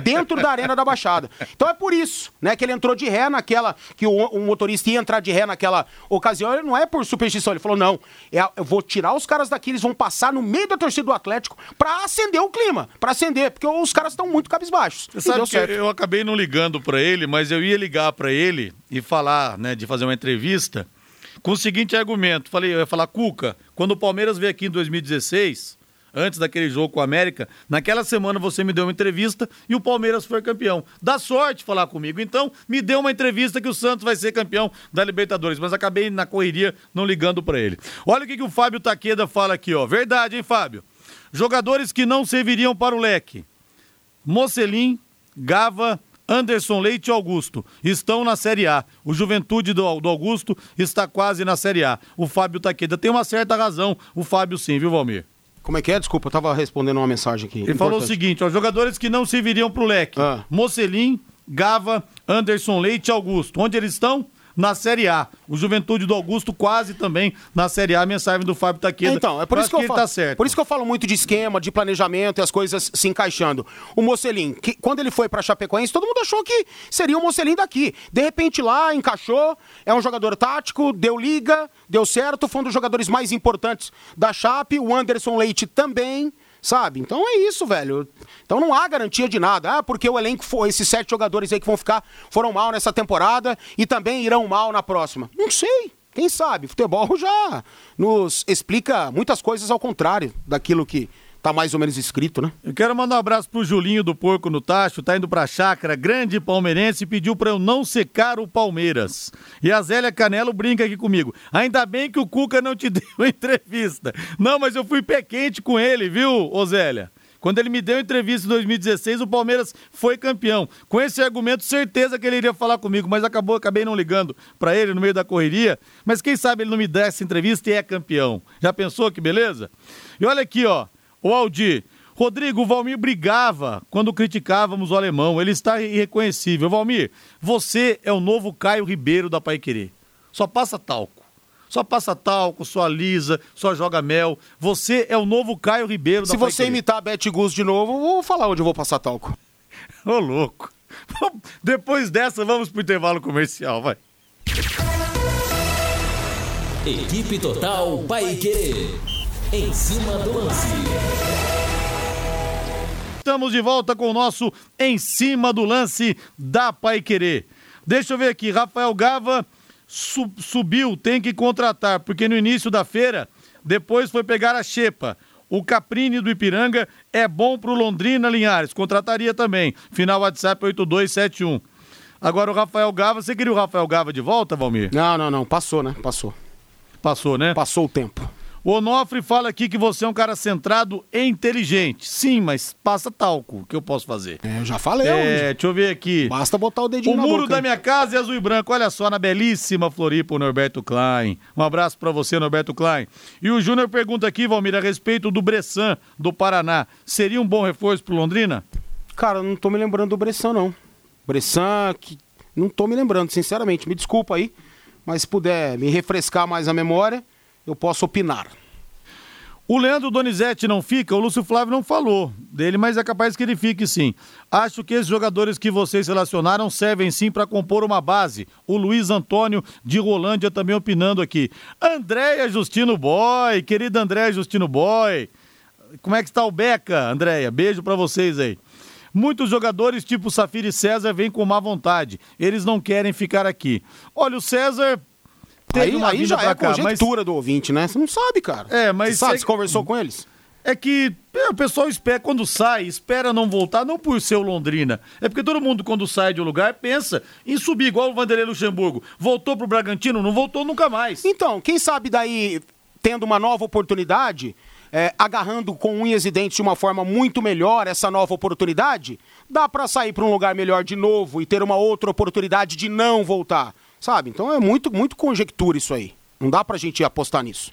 Dentro da arena da Baixada. Então é por isso, né, que ele entrou de ré naquela. Que o, o motorista ia entrar de ré naquela ocasião. Ele não é por superstição. Ele falou: não, é, eu vou tirar os caras daqui, eles vão passar no meio da torcida do Atlético para acender o clima. para acender, porque os caras estão muito cabisbaixos. Você sabe que eu acabei não ligando para ele, mas eu ia ligar para ele e falar, né, de fazer uma entrevista com o seguinte argumento. Falei, eu ia falar, Cuca, quando o Palmeiras veio aqui em 2016 antes daquele jogo com o América, naquela semana você me deu uma entrevista e o Palmeiras foi campeão. Dá sorte falar comigo. Então, me deu uma entrevista que o Santos vai ser campeão da Libertadores, mas acabei na correria não ligando para ele. Olha o que, que o Fábio Taqueda fala aqui, ó. Verdade, hein, Fábio? Jogadores que não serviriam para o leque. Mocelin, Gava, Anderson Leite e Augusto estão na Série A. O Juventude do, do, Augusto está quase na Série A. O Fábio Taqueda tem uma certa razão, o Fábio sim, viu, Valmir? Como é que é? Desculpa, eu tava respondendo uma mensagem aqui. Ele Importante. falou o seguinte: ó, jogadores que não serviriam pro leque. Ah. Mocelin, Gava, Anderson Leite e Augusto. Onde eles estão? Na Série A. O Juventude do Augusto quase também na Série A. A mensagem do Fábio Taqueda. Então, é por isso que, acho eu falo, tá certo. Por isso que eu falo muito de esquema, de planejamento e as coisas se encaixando. O Mocelin, que, quando ele foi pra Chapecoense, todo mundo achou que seria o Mocelin daqui. De repente lá, encaixou, é um jogador tático, deu liga, deu certo, foi um dos jogadores mais importantes da Chape, o Anderson Leite também. Sabe? Então é isso, velho. Então não há garantia de nada. Ah, porque o elenco foi, esses sete jogadores aí que vão ficar, foram mal nessa temporada e também irão mal na próxima. Não sei. Quem sabe? Futebol já nos explica muitas coisas ao contrário daquilo que tá mais ou menos escrito, né? Eu quero mandar um abraço pro Julinho do Porco no Tacho, tá indo pra chácara, grande palmeirense, pediu pra eu não secar o Palmeiras. E a Zélia Canelo brinca aqui comigo. Ainda bem que o Cuca não te (laughs) deu entrevista. Não, mas eu fui pé quente com ele, viu, ô Zélia? Quando ele me deu entrevista em 2016, o Palmeiras foi campeão. Com esse argumento, certeza que ele iria falar comigo, mas acabou, acabei não ligando pra ele no meio da correria. Mas quem sabe ele não me dá essa entrevista e é campeão. Já pensou que beleza? E olha aqui, ó. O Aldir, Rodrigo, o Valmir brigava quando criticávamos o alemão. Ele está irreconhecível. Valmir, você é o novo Caio Ribeiro da Paiquerê. Só passa talco. Só passa talco, só alisa, só joga mel. Você é o novo Caio Ribeiro da Se você Paiquerê. imitar a Beth Gus de novo, eu vou falar onde eu vou passar talco. Ô, louco. Depois dessa, vamos pro intervalo comercial, vai. Equipe Total Paique. Em cima do lance. Estamos de volta com o nosso Em Cima do Lance da Pai Querer. Deixa eu ver aqui, Rafael Gava su- subiu, tem que contratar, porque no início da feira, depois foi pegar a Xepa. O Caprini do Ipiranga é bom pro Londrina Linhares, contrataria também. Final WhatsApp 8271. Agora o Rafael Gava, você queria o Rafael Gava de volta, Valmir? Não, não, não. Passou, né? Passou. Passou, né? Passou o tempo. O Onofre fala aqui que você é um cara centrado e inteligente. Sim, mas passa talco. O que eu posso fazer? É, eu já falei É, onde. deixa eu ver aqui. Basta botar o dedinho O na muro boca. da minha casa é azul e branco. Olha só, na belíssima Floripa, o Norberto Klein. Um abraço pra você, Norberto Klein. E o Júnior pergunta aqui, Valmir, a respeito do Bressan, do Paraná. Seria um bom reforço pro Londrina? Cara, eu não tô me lembrando do Bressan, não. Bressan, que... não tô me lembrando, sinceramente. Me desculpa aí, mas se puder me refrescar mais a memória, eu posso opinar. O Leandro Donizete não fica, o Lúcio Flávio não falou dele, mas é capaz que ele fique sim. Acho que esses jogadores que vocês relacionaram servem sim para compor uma base. O Luiz Antônio de Rolândia também opinando aqui. Andréia Justino Boy, querida Andréia Justino Boy. Como é que está o Beca, Andréia? Beijo para vocês aí. Muitos jogadores tipo Safira e César vêm com má vontade. Eles não querem ficar aqui. Olha, o César teve Aí, uma aí já é cá, mas conjectura do ouvinte, né? Você não sabe, cara. É, mas Você sabe, sei- você conversou com eles? é que é, o pessoal espera, quando sai, espera não voltar, não por ser o Londrina. É porque todo mundo, quando sai de um lugar, pensa em subir, igual o Vanderlei Luxemburgo. Voltou pro Bragantino, não voltou nunca mais. Então, quem sabe daí, tendo uma nova oportunidade, é, agarrando com unhas e dentes de uma forma muito melhor essa nova oportunidade, dá pra sair pra um lugar melhor de novo e ter uma outra oportunidade de não voltar, sabe? Então é muito, muito conjectura isso aí. Não dá pra gente apostar nisso.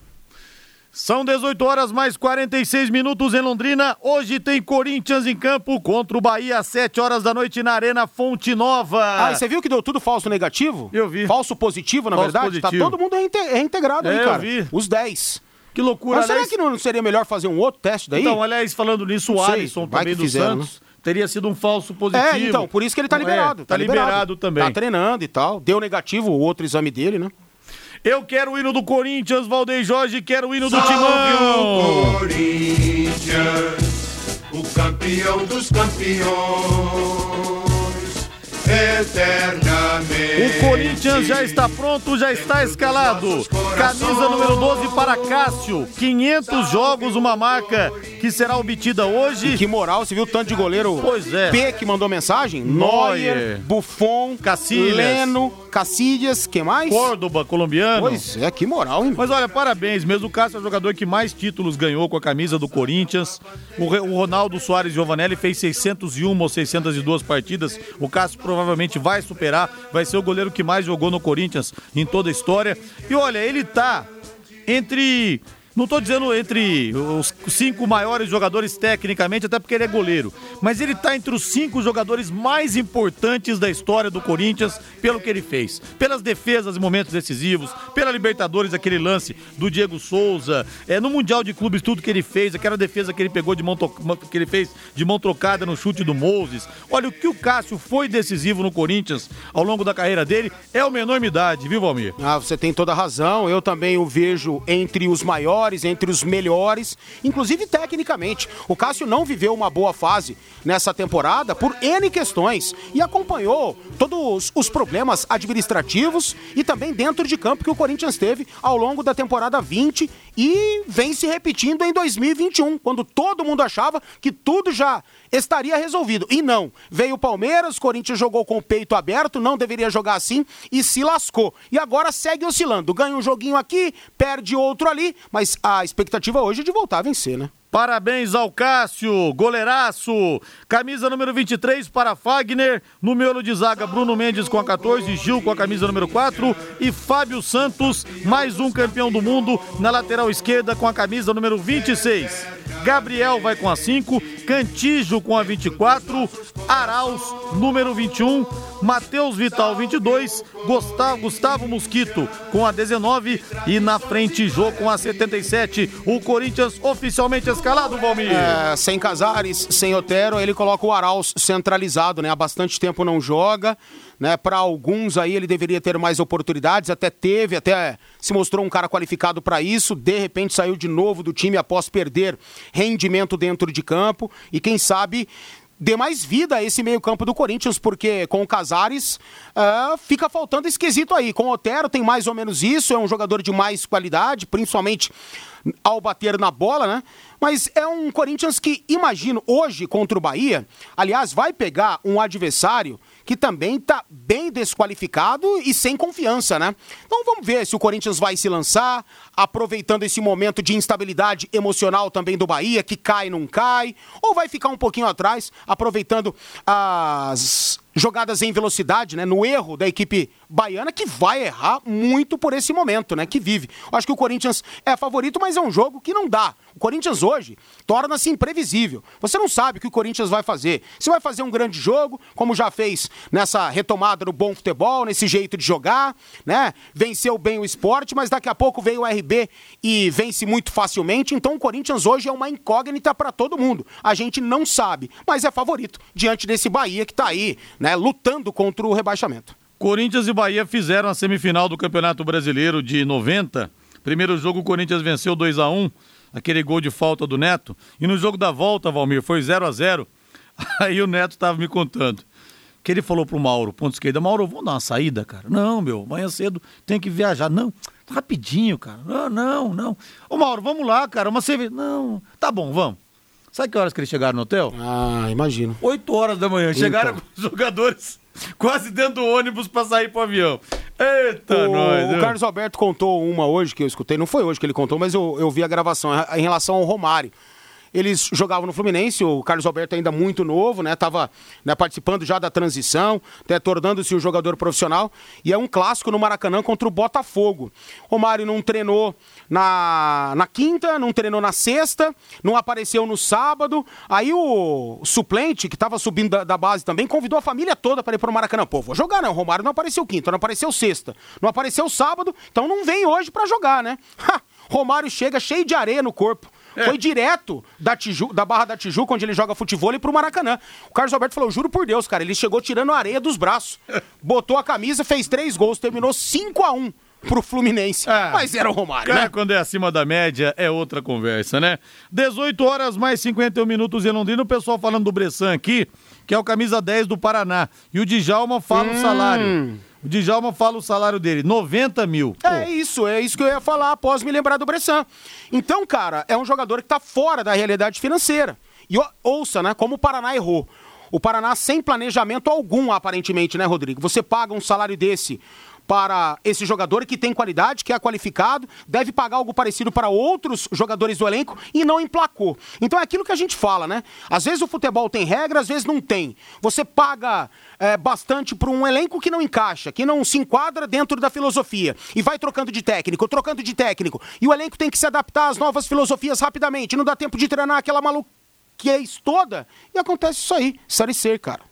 São 18 horas mais 46 minutos em Londrina. Hoje tem Corinthians em campo contra o Bahia às 7 horas da noite na Arena Fonte Nova. Ah, e você viu que deu tudo falso negativo? Eu vi. Falso positivo, na Falso verdade? positivo. Tá todo mundo reinte- reintegrado É, aí, eu cara. vi. Os 10. Que loucura, Mas será aliás- que não seria melhor fazer um outro teste daí? Então, aliás, falando nisso, o Alisson também do fizeram, né? Teria sido um falso positivo. É, então, por isso que ele tá É, liberado. tá liberado também. Tá treinando e tal. Deu negativo o outro exame dele, né? Eu quero o hino do Corinthians, Valdeir Jorge, quero o hino do Timão. o Corinthians, o campeão dos campeões, eternamente. O Corinthians já está pronto, já está escalado. Camisa número 12 para Cássio. 500 jogos, uma marca que será obtida hoje. Que moral, você viu o tanto de goleiro Pois é. P que mandou mensagem? Neuer. Neuer, Buffon, Cacilhas. Leno, Cacilhas, quem mais? Córdoba, colombiano. Pois é, que moral, hein? Mas olha, parabéns mesmo. O Cássio é o jogador que mais títulos ganhou com a camisa do Corinthians. O, Re- o Ronaldo Soares Giovanelli fez 601 ou 602 partidas. O Cássio provavelmente vai superar. Vai ser o goleiro que mais jogou no Corinthians em toda a história. E olha, ele tá entre Não tô dizendo entre os cinco maiores jogadores tecnicamente, até porque ele é goleiro. Mas ele tá entre os cinco jogadores mais importantes da história do Corinthians pelo que ele fez. Pelas defesas em momentos decisivos, pela Libertadores, aquele lance do Diego Souza, é, no Mundial de Clubes, tudo que ele fez, aquela defesa que ele pegou de mão, que ele fez de mão trocada no chute do Moses. Olha, o que o Cássio foi decisivo no Corinthians ao longo da carreira dele é uma enormidade, viu, Valmir? Ah, você tem toda a razão. Eu também o vejo entre os maiores, entre os melhores, inclusive tecnicamente. O Cássio não viveu uma boa fase nessa temporada por N questões e acompanhou todos os problemas administrativos e também dentro de campo que o Corinthians teve ao longo da temporada 20 e vem se repetindo em 2021, quando todo mundo achava que tudo já estaria resolvido. E não. Veio o Palmeiras, Corinthians jogou com o peito aberto, não deveria jogar assim e se lascou. E agora segue oscilando. Ganha um joguinho aqui, perde outro ali, mas a expectativa hoje é de voltar a vencer, né? Parabéns ao Cássio, goleiraço. Camisa número 23 para Fagner. No miolo de zaga, Bruno Mendes com a 14, Gil com a camisa número 4 e Fábio Santos, mais um campeão do mundo, na lateral esquerda com a camisa número 26. Gabriel vai com a 5, Cantijo com a 24, Arauz, número 21, Matheus Vital, 22, Gustavo, Gustavo Mosquito com a 19 e na frente Jô com a 77. O Corinthians oficialmente escalado, Valmir. É, sem Casares, sem Otero, ele coloca o Arauz centralizado, né? Há bastante tempo não joga né? Para alguns aí ele deveria ter mais oportunidades, até teve, até se mostrou um cara qualificado para isso, de repente saiu de novo do time após perder rendimento dentro de campo e quem sabe dê mais vida a esse meio-campo do Corinthians, porque com o Casares uh, fica faltando esquisito aí. Com o Otero tem mais ou menos isso, é um jogador de mais qualidade, principalmente ao bater na bola, né? Mas é um Corinthians que, imagino, hoje contra o Bahia, aliás, vai pegar um adversário que também está bem desqualificado e sem confiança, né? Então vamos ver se o Corinthians vai se lançar, aproveitando esse momento de instabilidade emocional também do Bahia, que cai não cai, ou vai ficar um pouquinho atrás, aproveitando as jogadas em velocidade, né, no erro da equipe baiana, que vai errar muito por esse momento, né, que vive. Acho que o Corinthians é favorito, mas é um jogo que não dá. O Corinthians hoje torna-se imprevisível. Você não sabe o que o Corinthians vai fazer. Se vai fazer um grande jogo, como já fez nessa retomada no bom futebol, nesse jeito de jogar, né? Venceu bem o esporte, mas daqui a pouco veio o RB e vence muito facilmente. Então o Corinthians hoje é uma incógnita para todo mundo. A gente não sabe, mas é favorito diante desse Bahia que está aí, né, lutando contra o rebaixamento. Corinthians e Bahia fizeram a semifinal do Campeonato Brasileiro de 90. Primeiro jogo o Corinthians venceu 2 a 1 aquele gol de falta do Neto. E no jogo da volta, Valmir, foi 0 a 0 (laughs) Aí o Neto estava me contando que ele falou pro Mauro, ponto esquerda, Mauro, vamos dar uma saída, cara? Não, meu, amanhã cedo tem que viajar. Não, rapidinho, cara. Não, não, não. Ô Mauro, vamos lá, cara, uma cerveja. Não, tá bom, vamos. Sabe que horas que eles chegaram no hotel? Ah, imagino. 8 horas da manhã. Então. Chegaram com os jogadores quase dentro do ônibus para sair pro avião. Eita, o, nós. O Carlos Alberto contou uma hoje que eu escutei, não foi hoje que ele contou, mas eu, eu vi a gravação em relação ao Romário. Eles jogavam no Fluminense, o Carlos Alberto ainda muito novo, né? Tava né, participando já da transição, até tornando-se um jogador profissional. E é um clássico no Maracanã contra o Botafogo. Romário não treinou na, na quinta, não treinou na sexta, não apareceu no sábado. Aí o suplente, que estava subindo da, da, base também, convidou a família toda para ir para o Maracanã. Pô, vou jogar, né? O Romário não apareceu quinta, não apareceu sexta, não apareceu sábado, então não vem hoje para jogar, né? (laughs) Ha! Romário chega cheio de areia no corpo. É. Foi direto da, Tiju, da Barra da Tijuca, onde ele joga futebol, e pro Maracanã. O Carlos Alberto falou: juro por Deus, cara, ele chegou tirando a areia dos braços. Botou a camisa, fez três gols, terminou 5 a 1 pro Fluminense. É. Mas era o Romário, Cara, né? quando é acima da média, é outra conversa, né? 18 horas mais 51 minutos em Londrina. O pessoal falando do Bressan aqui, que é o camisa 10 do Paraná. E o Djalma fala hum. o salário. O Djalma fala o salário dele, 90 mil. Pô. É isso, é isso que eu ia falar após me lembrar do Bressan. Então, cara, é um jogador que tá fora da realidade financeira. E ouça, né, como o Paraná errou. O Paraná sem planejamento algum, aparentemente, né, Rodrigo? Você paga um salário desse para esse jogador que tem qualidade, que é qualificado, deve pagar algo parecido para outros jogadores do elenco e não emplacou. Então é aquilo que a gente fala, né? Às vezes o futebol tem regra, às vezes não tem. Você paga é, bastante para um elenco que não encaixa, que não se enquadra dentro da filosofia e vai trocando de técnico, trocando de técnico. E o elenco tem que se adaptar às novas filosofias rapidamente. Não dá tempo de treinar aquela maluquice toda. E acontece isso aí. Série C, cara.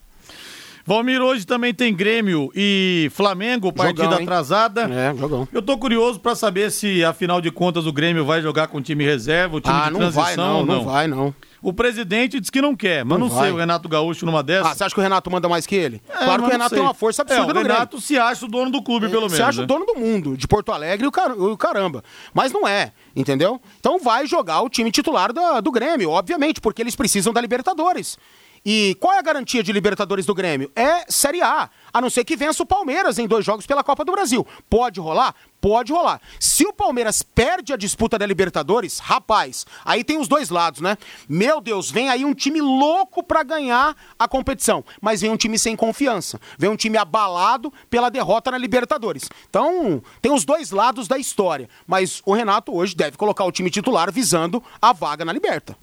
Valmir, hoje também tem Grêmio e Flamengo, partida Jogão, atrasada. É, jogão. Eu tô curioso pra saber se, afinal de contas, o Grêmio vai jogar com o time reserva, o time Ah, de não transição vai não, ou não vai não. O presidente diz que não quer, mas não, Não sei, o Renato Gaúcho numa dessas. Ah, você acha que o Renato manda mais que ele? É, claro que o não Renato tem uma força absurda é, o. Renato se acha o dono do clube, pelo menos. Você acha né? o dono do mundo, de Porto Alegre e o car- o caramba. Mas não é, entendeu? Então vai jogar o time titular da- do Grêmio, obviamente, porque eles precisam da Libertadores. E qual é a garantia de Libertadores do Grêmio? É Série A, a não ser que vença o Palmeiras em dois jogos pela Copa do Brasil. Pode rolar? Pode rolar. Se o Palmeiras perde a disputa da Libertadores, rapaz, aí tem os dois lados, né? Meu Deus, vem aí um time louco pra ganhar a competição, mas vem um time sem confiança, vem um time abalado pela derrota na Libertadores. Então, tem os dois lados da história, mas o Renato hoje deve colocar o time titular visando a vaga na Liberta.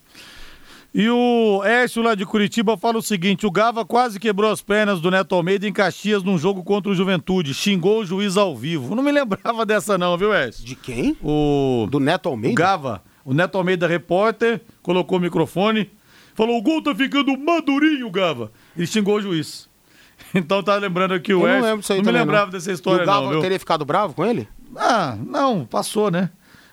E o Écio lá de Curitiba fala o seguinte: o Gava quase quebrou as pernas do Neto Almeida em Caxias num jogo contra o Juventude. Xingou o juiz ao vivo. Não me lembrava (laughs) dessa, não, viu, Écio? De quem? O, Do Neto o Almeida? Gava, o Neto Almeida, repórter, colocou o microfone, falou: o gol tá ficando madurinho, Gava. E xingou o juiz. (laughs) Então tá lembrando aqui o Eu Écio. não lembro disso aí me também, lembrava não. dessa E história, o Gava não, teria ficado bravo com ele? Ah, não, passou, né?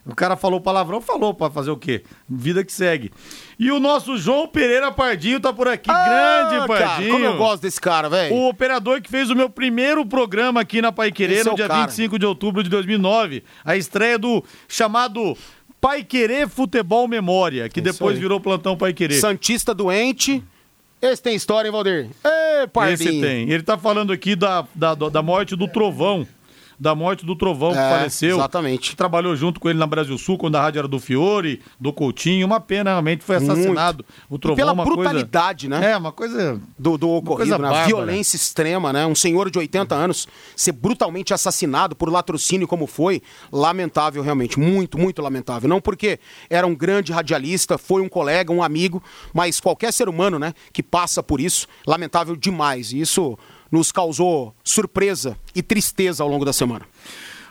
O cara falou palavrão, falou pra fazer o quê? Vida que segue. E o nosso João Pereira Pardinho tá por aqui. Grande Ah, cara, Pardinho. como eu gosto desse cara, velho. O operador que fez o meu primeiro programa aqui na Pai Querer é no o dia cara. 25 de outubro de 2009. A estreia do chamado Pai Querer Futebol Memória, que Isso depois aí. virou Plantão Pai Querer. Santista doente. Esse tem história, hein, Valdir? Ê, pardinho. Esse tem. Ele tá falando aqui da, da, da morte do Trovão. Da morte do Trovão, que É, faleceu. exatamente. Trabalhou junto com ele na Brasil Sul, quando a rádio era do Fiore, do Coutinho. Uma pena, realmente, foi assassinado. O Trovão, pela uma brutalidade, coisa... né? É, uma coisa... do, do coisa ocorrido, né? bárbara. violência extrema, né? Um senhor de 80 anos ser brutalmente assassinado por latrocínio como foi, lamentável realmente, muito, muito lamentável. Não porque era um grande radialista, foi um colega, um amigo, mas qualquer ser humano, né, que passa por isso, lamentável demais. E isso nos causou surpresa e tristeza ao longo da semana.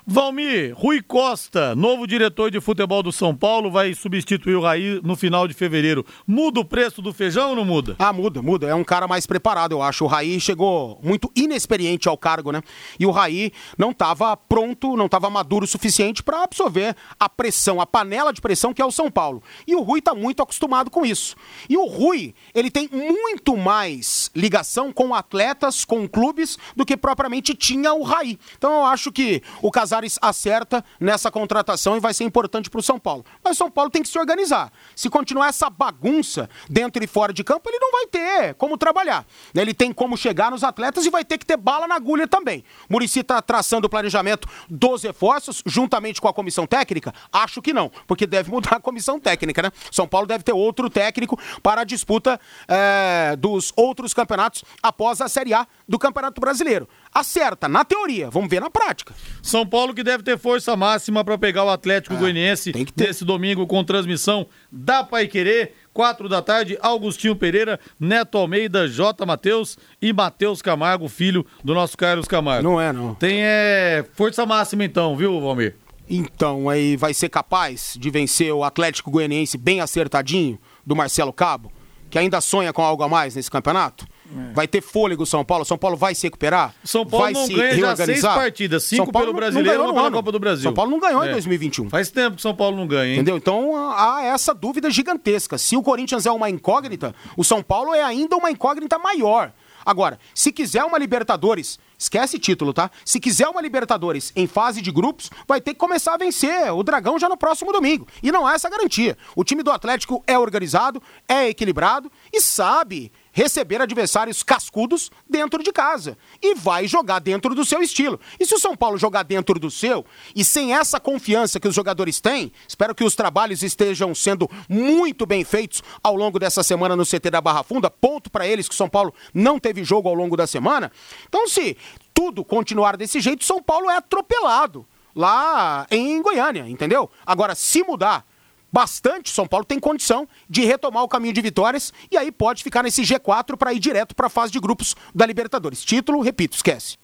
Valmir, Rui Costa, novo diretor de futebol do São Paulo, vai substituir o Raí no final de fevereiro. Muda o preço do feijão ou não muda? Ah, muda, muda. É um cara mais preparado, eu acho. O Raí chegou muito inexperiente ao cargo, né? E o Raí não estava pronto, não estava maduro o suficiente para absorver a pressão, a panela de pressão que é o São Paulo. E o Rui está muito acostumado com isso. E o Rui, ele tem muito mais ligação com atletas, com clubes, do que propriamente tinha o Raí. Então eu acho que o Casares acerta nessa contratação e vai ser importante para o São Paulo. Mas o São Paulo tem que se organizar. Se continuar essa bagunça dentro e fora de campo, ele não vai ter como trabalhar. Ele tem como chegar nos atletas e vai ter que ter bala na agulha também. Murici está traçando o planejamento dos reforços, juntamente com a comissão técnica? Acho que não, porque deve mudar a comissão técnica, né? São Paulo deve ter outro técnico para a disputa eh, dos outros campeonatos após a Série A do Campeonato Brasileiro. Acerta, na teoria, vamos ver na prática. São Paulo que deve ter força máxima para pegar o Atlético Goianiense Ah, tem que ter. nesse domingo com transmissão da Pai Querer, quatro da tarde, Augustinho Pereira, Neto Almeida, J. Matheus e Matheus Camargo, filho do nosso Carlos Camargo. Não é, não. Tem é, força máxima então, viu, Valmir? Então, aí vai ser capaz de vencer o Atlético Goianiense bem acertadinho do Marcelo Cabo, que ainda sonha com algo a mais nesse campeonato? Vai ter fôlego o São Paulo? São Paulo vai se recuperar? São Paulo vai não se ganha já reorganizar? seis partidas, cinco São Paulo pelo não- Brasileiro, não ganhou uma no pela. Copa do Brasil. São Paulo não ganhou É. em 2021. Faz tempo que São Paulo não ganha, hein? Entendeu? Então há essa dúvida gigantesca. Se o Corinthians é uma incógnita, o São Paulo é ainda uma incógnita maior. Agora, se quiser uma Libertadores Esquece título, tá? Se quiser uma Libertadores em fase de grupos, vai ter que começar a vencer o Dragão já no próximo domingo. E não há essa garantia. O time do Atlético é organizado, é equilibrado e sabe receber adversários cascudos dentro de casa e vai jogar dentro do seu estilo. E se o São Paulo jogar dentro do seu e sem essa confiança que os jogadores têm, espero que os trabalhos estejam sendo muito bem feitos ao longo dessa semana no CT da Barra Funda. Ponto para eles que o São Paulo não teve jogo ao longo da semana. Então, se tudo continuar desse jeito, São Paulo é atropelado lá em Goiânia, entendeu? Agora, se mudar bastante, São Paulo tem condição de retomar o caminho de vitórias e aí pode ficar nesse G4 para ir direto para a fase de grupos da Libertadores. Título, repito, esquece.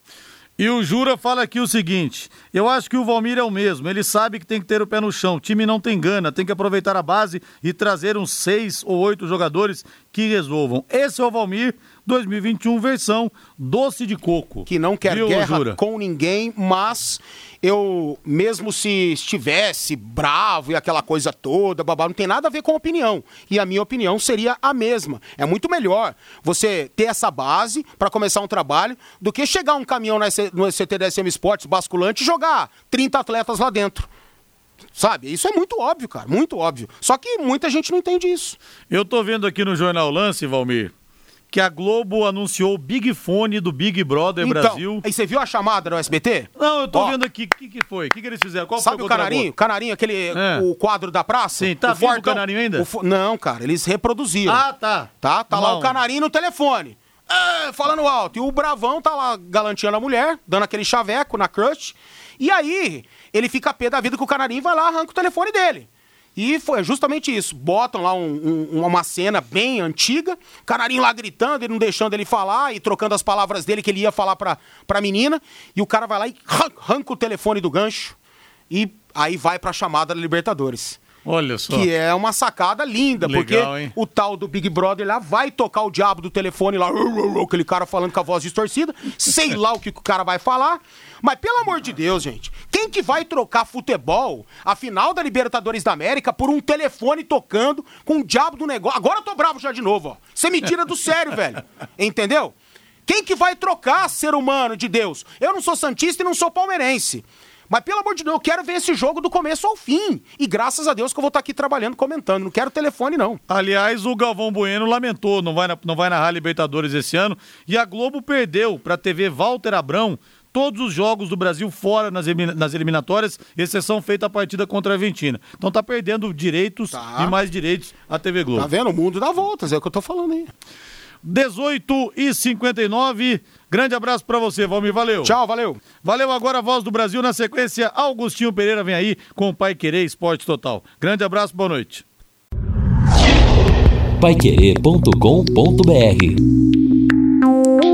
E o Jura fala aqui o seguinte: eu acho que o Valmir é o mesmo. Ele sabe que tem que ter o pé no chão. O time não tem gana, tem que aproveitar a base e trazer uns seis ou oito jogadores que resolvam. Esse é o Valmir 2021 versão doce de coco. Que não quer Viu, guerra Jura? com ninguém, mas eu, mesmo se estivesse bravo e aquela coisa toda, babá, não tem nada a ver com opinião. E a minha opinião seria a mesma. É muito melhor você ter essa base para começar um trabalho do que chegar um caminhão no CTDSM Esportes basculante e jogar 30 atletas lá dentro. Sabe? Isso é muito óbvio, cara, muito óbvio. Só que muita gente não entende isso. Eu tô vendo aqui no Jornal Lance, Valmir, que a Globo anunciou o Big Fone do Big Brother então, Brasil. Aí você viu a chamada no SBT? Não, eu tô Ó. vendo aqui. O que, que foi? O que, que eles fizeram? Qual Sabe o Canarinho? Canarinho, aquele é. o quadro da praça? Sim, tá o vivo o Canarinho ainda? O Não, cara, eles reproduziram. Ah, tá. Tá, tá lá o Canarinho no telefone. É, falando alto. E o Bravão tá lá galanteando a mulher, dando aquele chaveco na crush. E aí, ele fica pé da vida que o Canarinho vai lá arranca o telefone dele. E foi justamente isso. Botam lá um, um, uma cena bem antiga, canarinho lá gritando, ele não deixando ele falar e trocando as palavras dele que ele ia falar pra, pra menina. E o cara vai lá e arranca o telefone do gancho e aí vai pra chamada da Libertadores. Olha só. Que é uma sacada linda, Legal, porque hein? o tal do Big Brother lá vai tocar o diabo do telefone lá, (laughs) aquele cara falando com a voz distorcida, sei lá o que o cara vai falar. Mas pelo amor de Deus, gente, quem que vai trocar futebol, a final da Libertadores da América, por um telefone tocando com o diabo do negócio? Agora eu tô bravo já de novo, ó. Você me tira do sério, (laughs) velho. Entendeu? Quem que vai trocar ser humano de Deus? Eu não sou santista e não sou palmeirense. Mas pelo amor de Deus, eu quero ver esse jogo do começo ao fim. E graças a Deus que eu vou estar aqui trabalhando, comentando. Não quero telefone, não. Aliás, o Galvão Bueno lamentou, não vai, não vai narrar Libertadores esse ano. E a Globo perdeu para a TV Walter Abrão todos os jogos do Brasil fora nas, nas eliminatórias, exceção feita a partida contra a Argentina. Então tá perdendo direitos tá. e mais direitos a TV Globo. Tá vendo? O mundo dá voltas, é o que eu tô falando aí. 18 e 59 Grande abraço para você, Valmir. Valeu. Tchau, valeu. Valeu agora a voz do Brasil na sequência. Augustinho Pereira vem aí com o Pai Querer Esporte Total. Grande abraço, boa noite. Paiquerê.com.br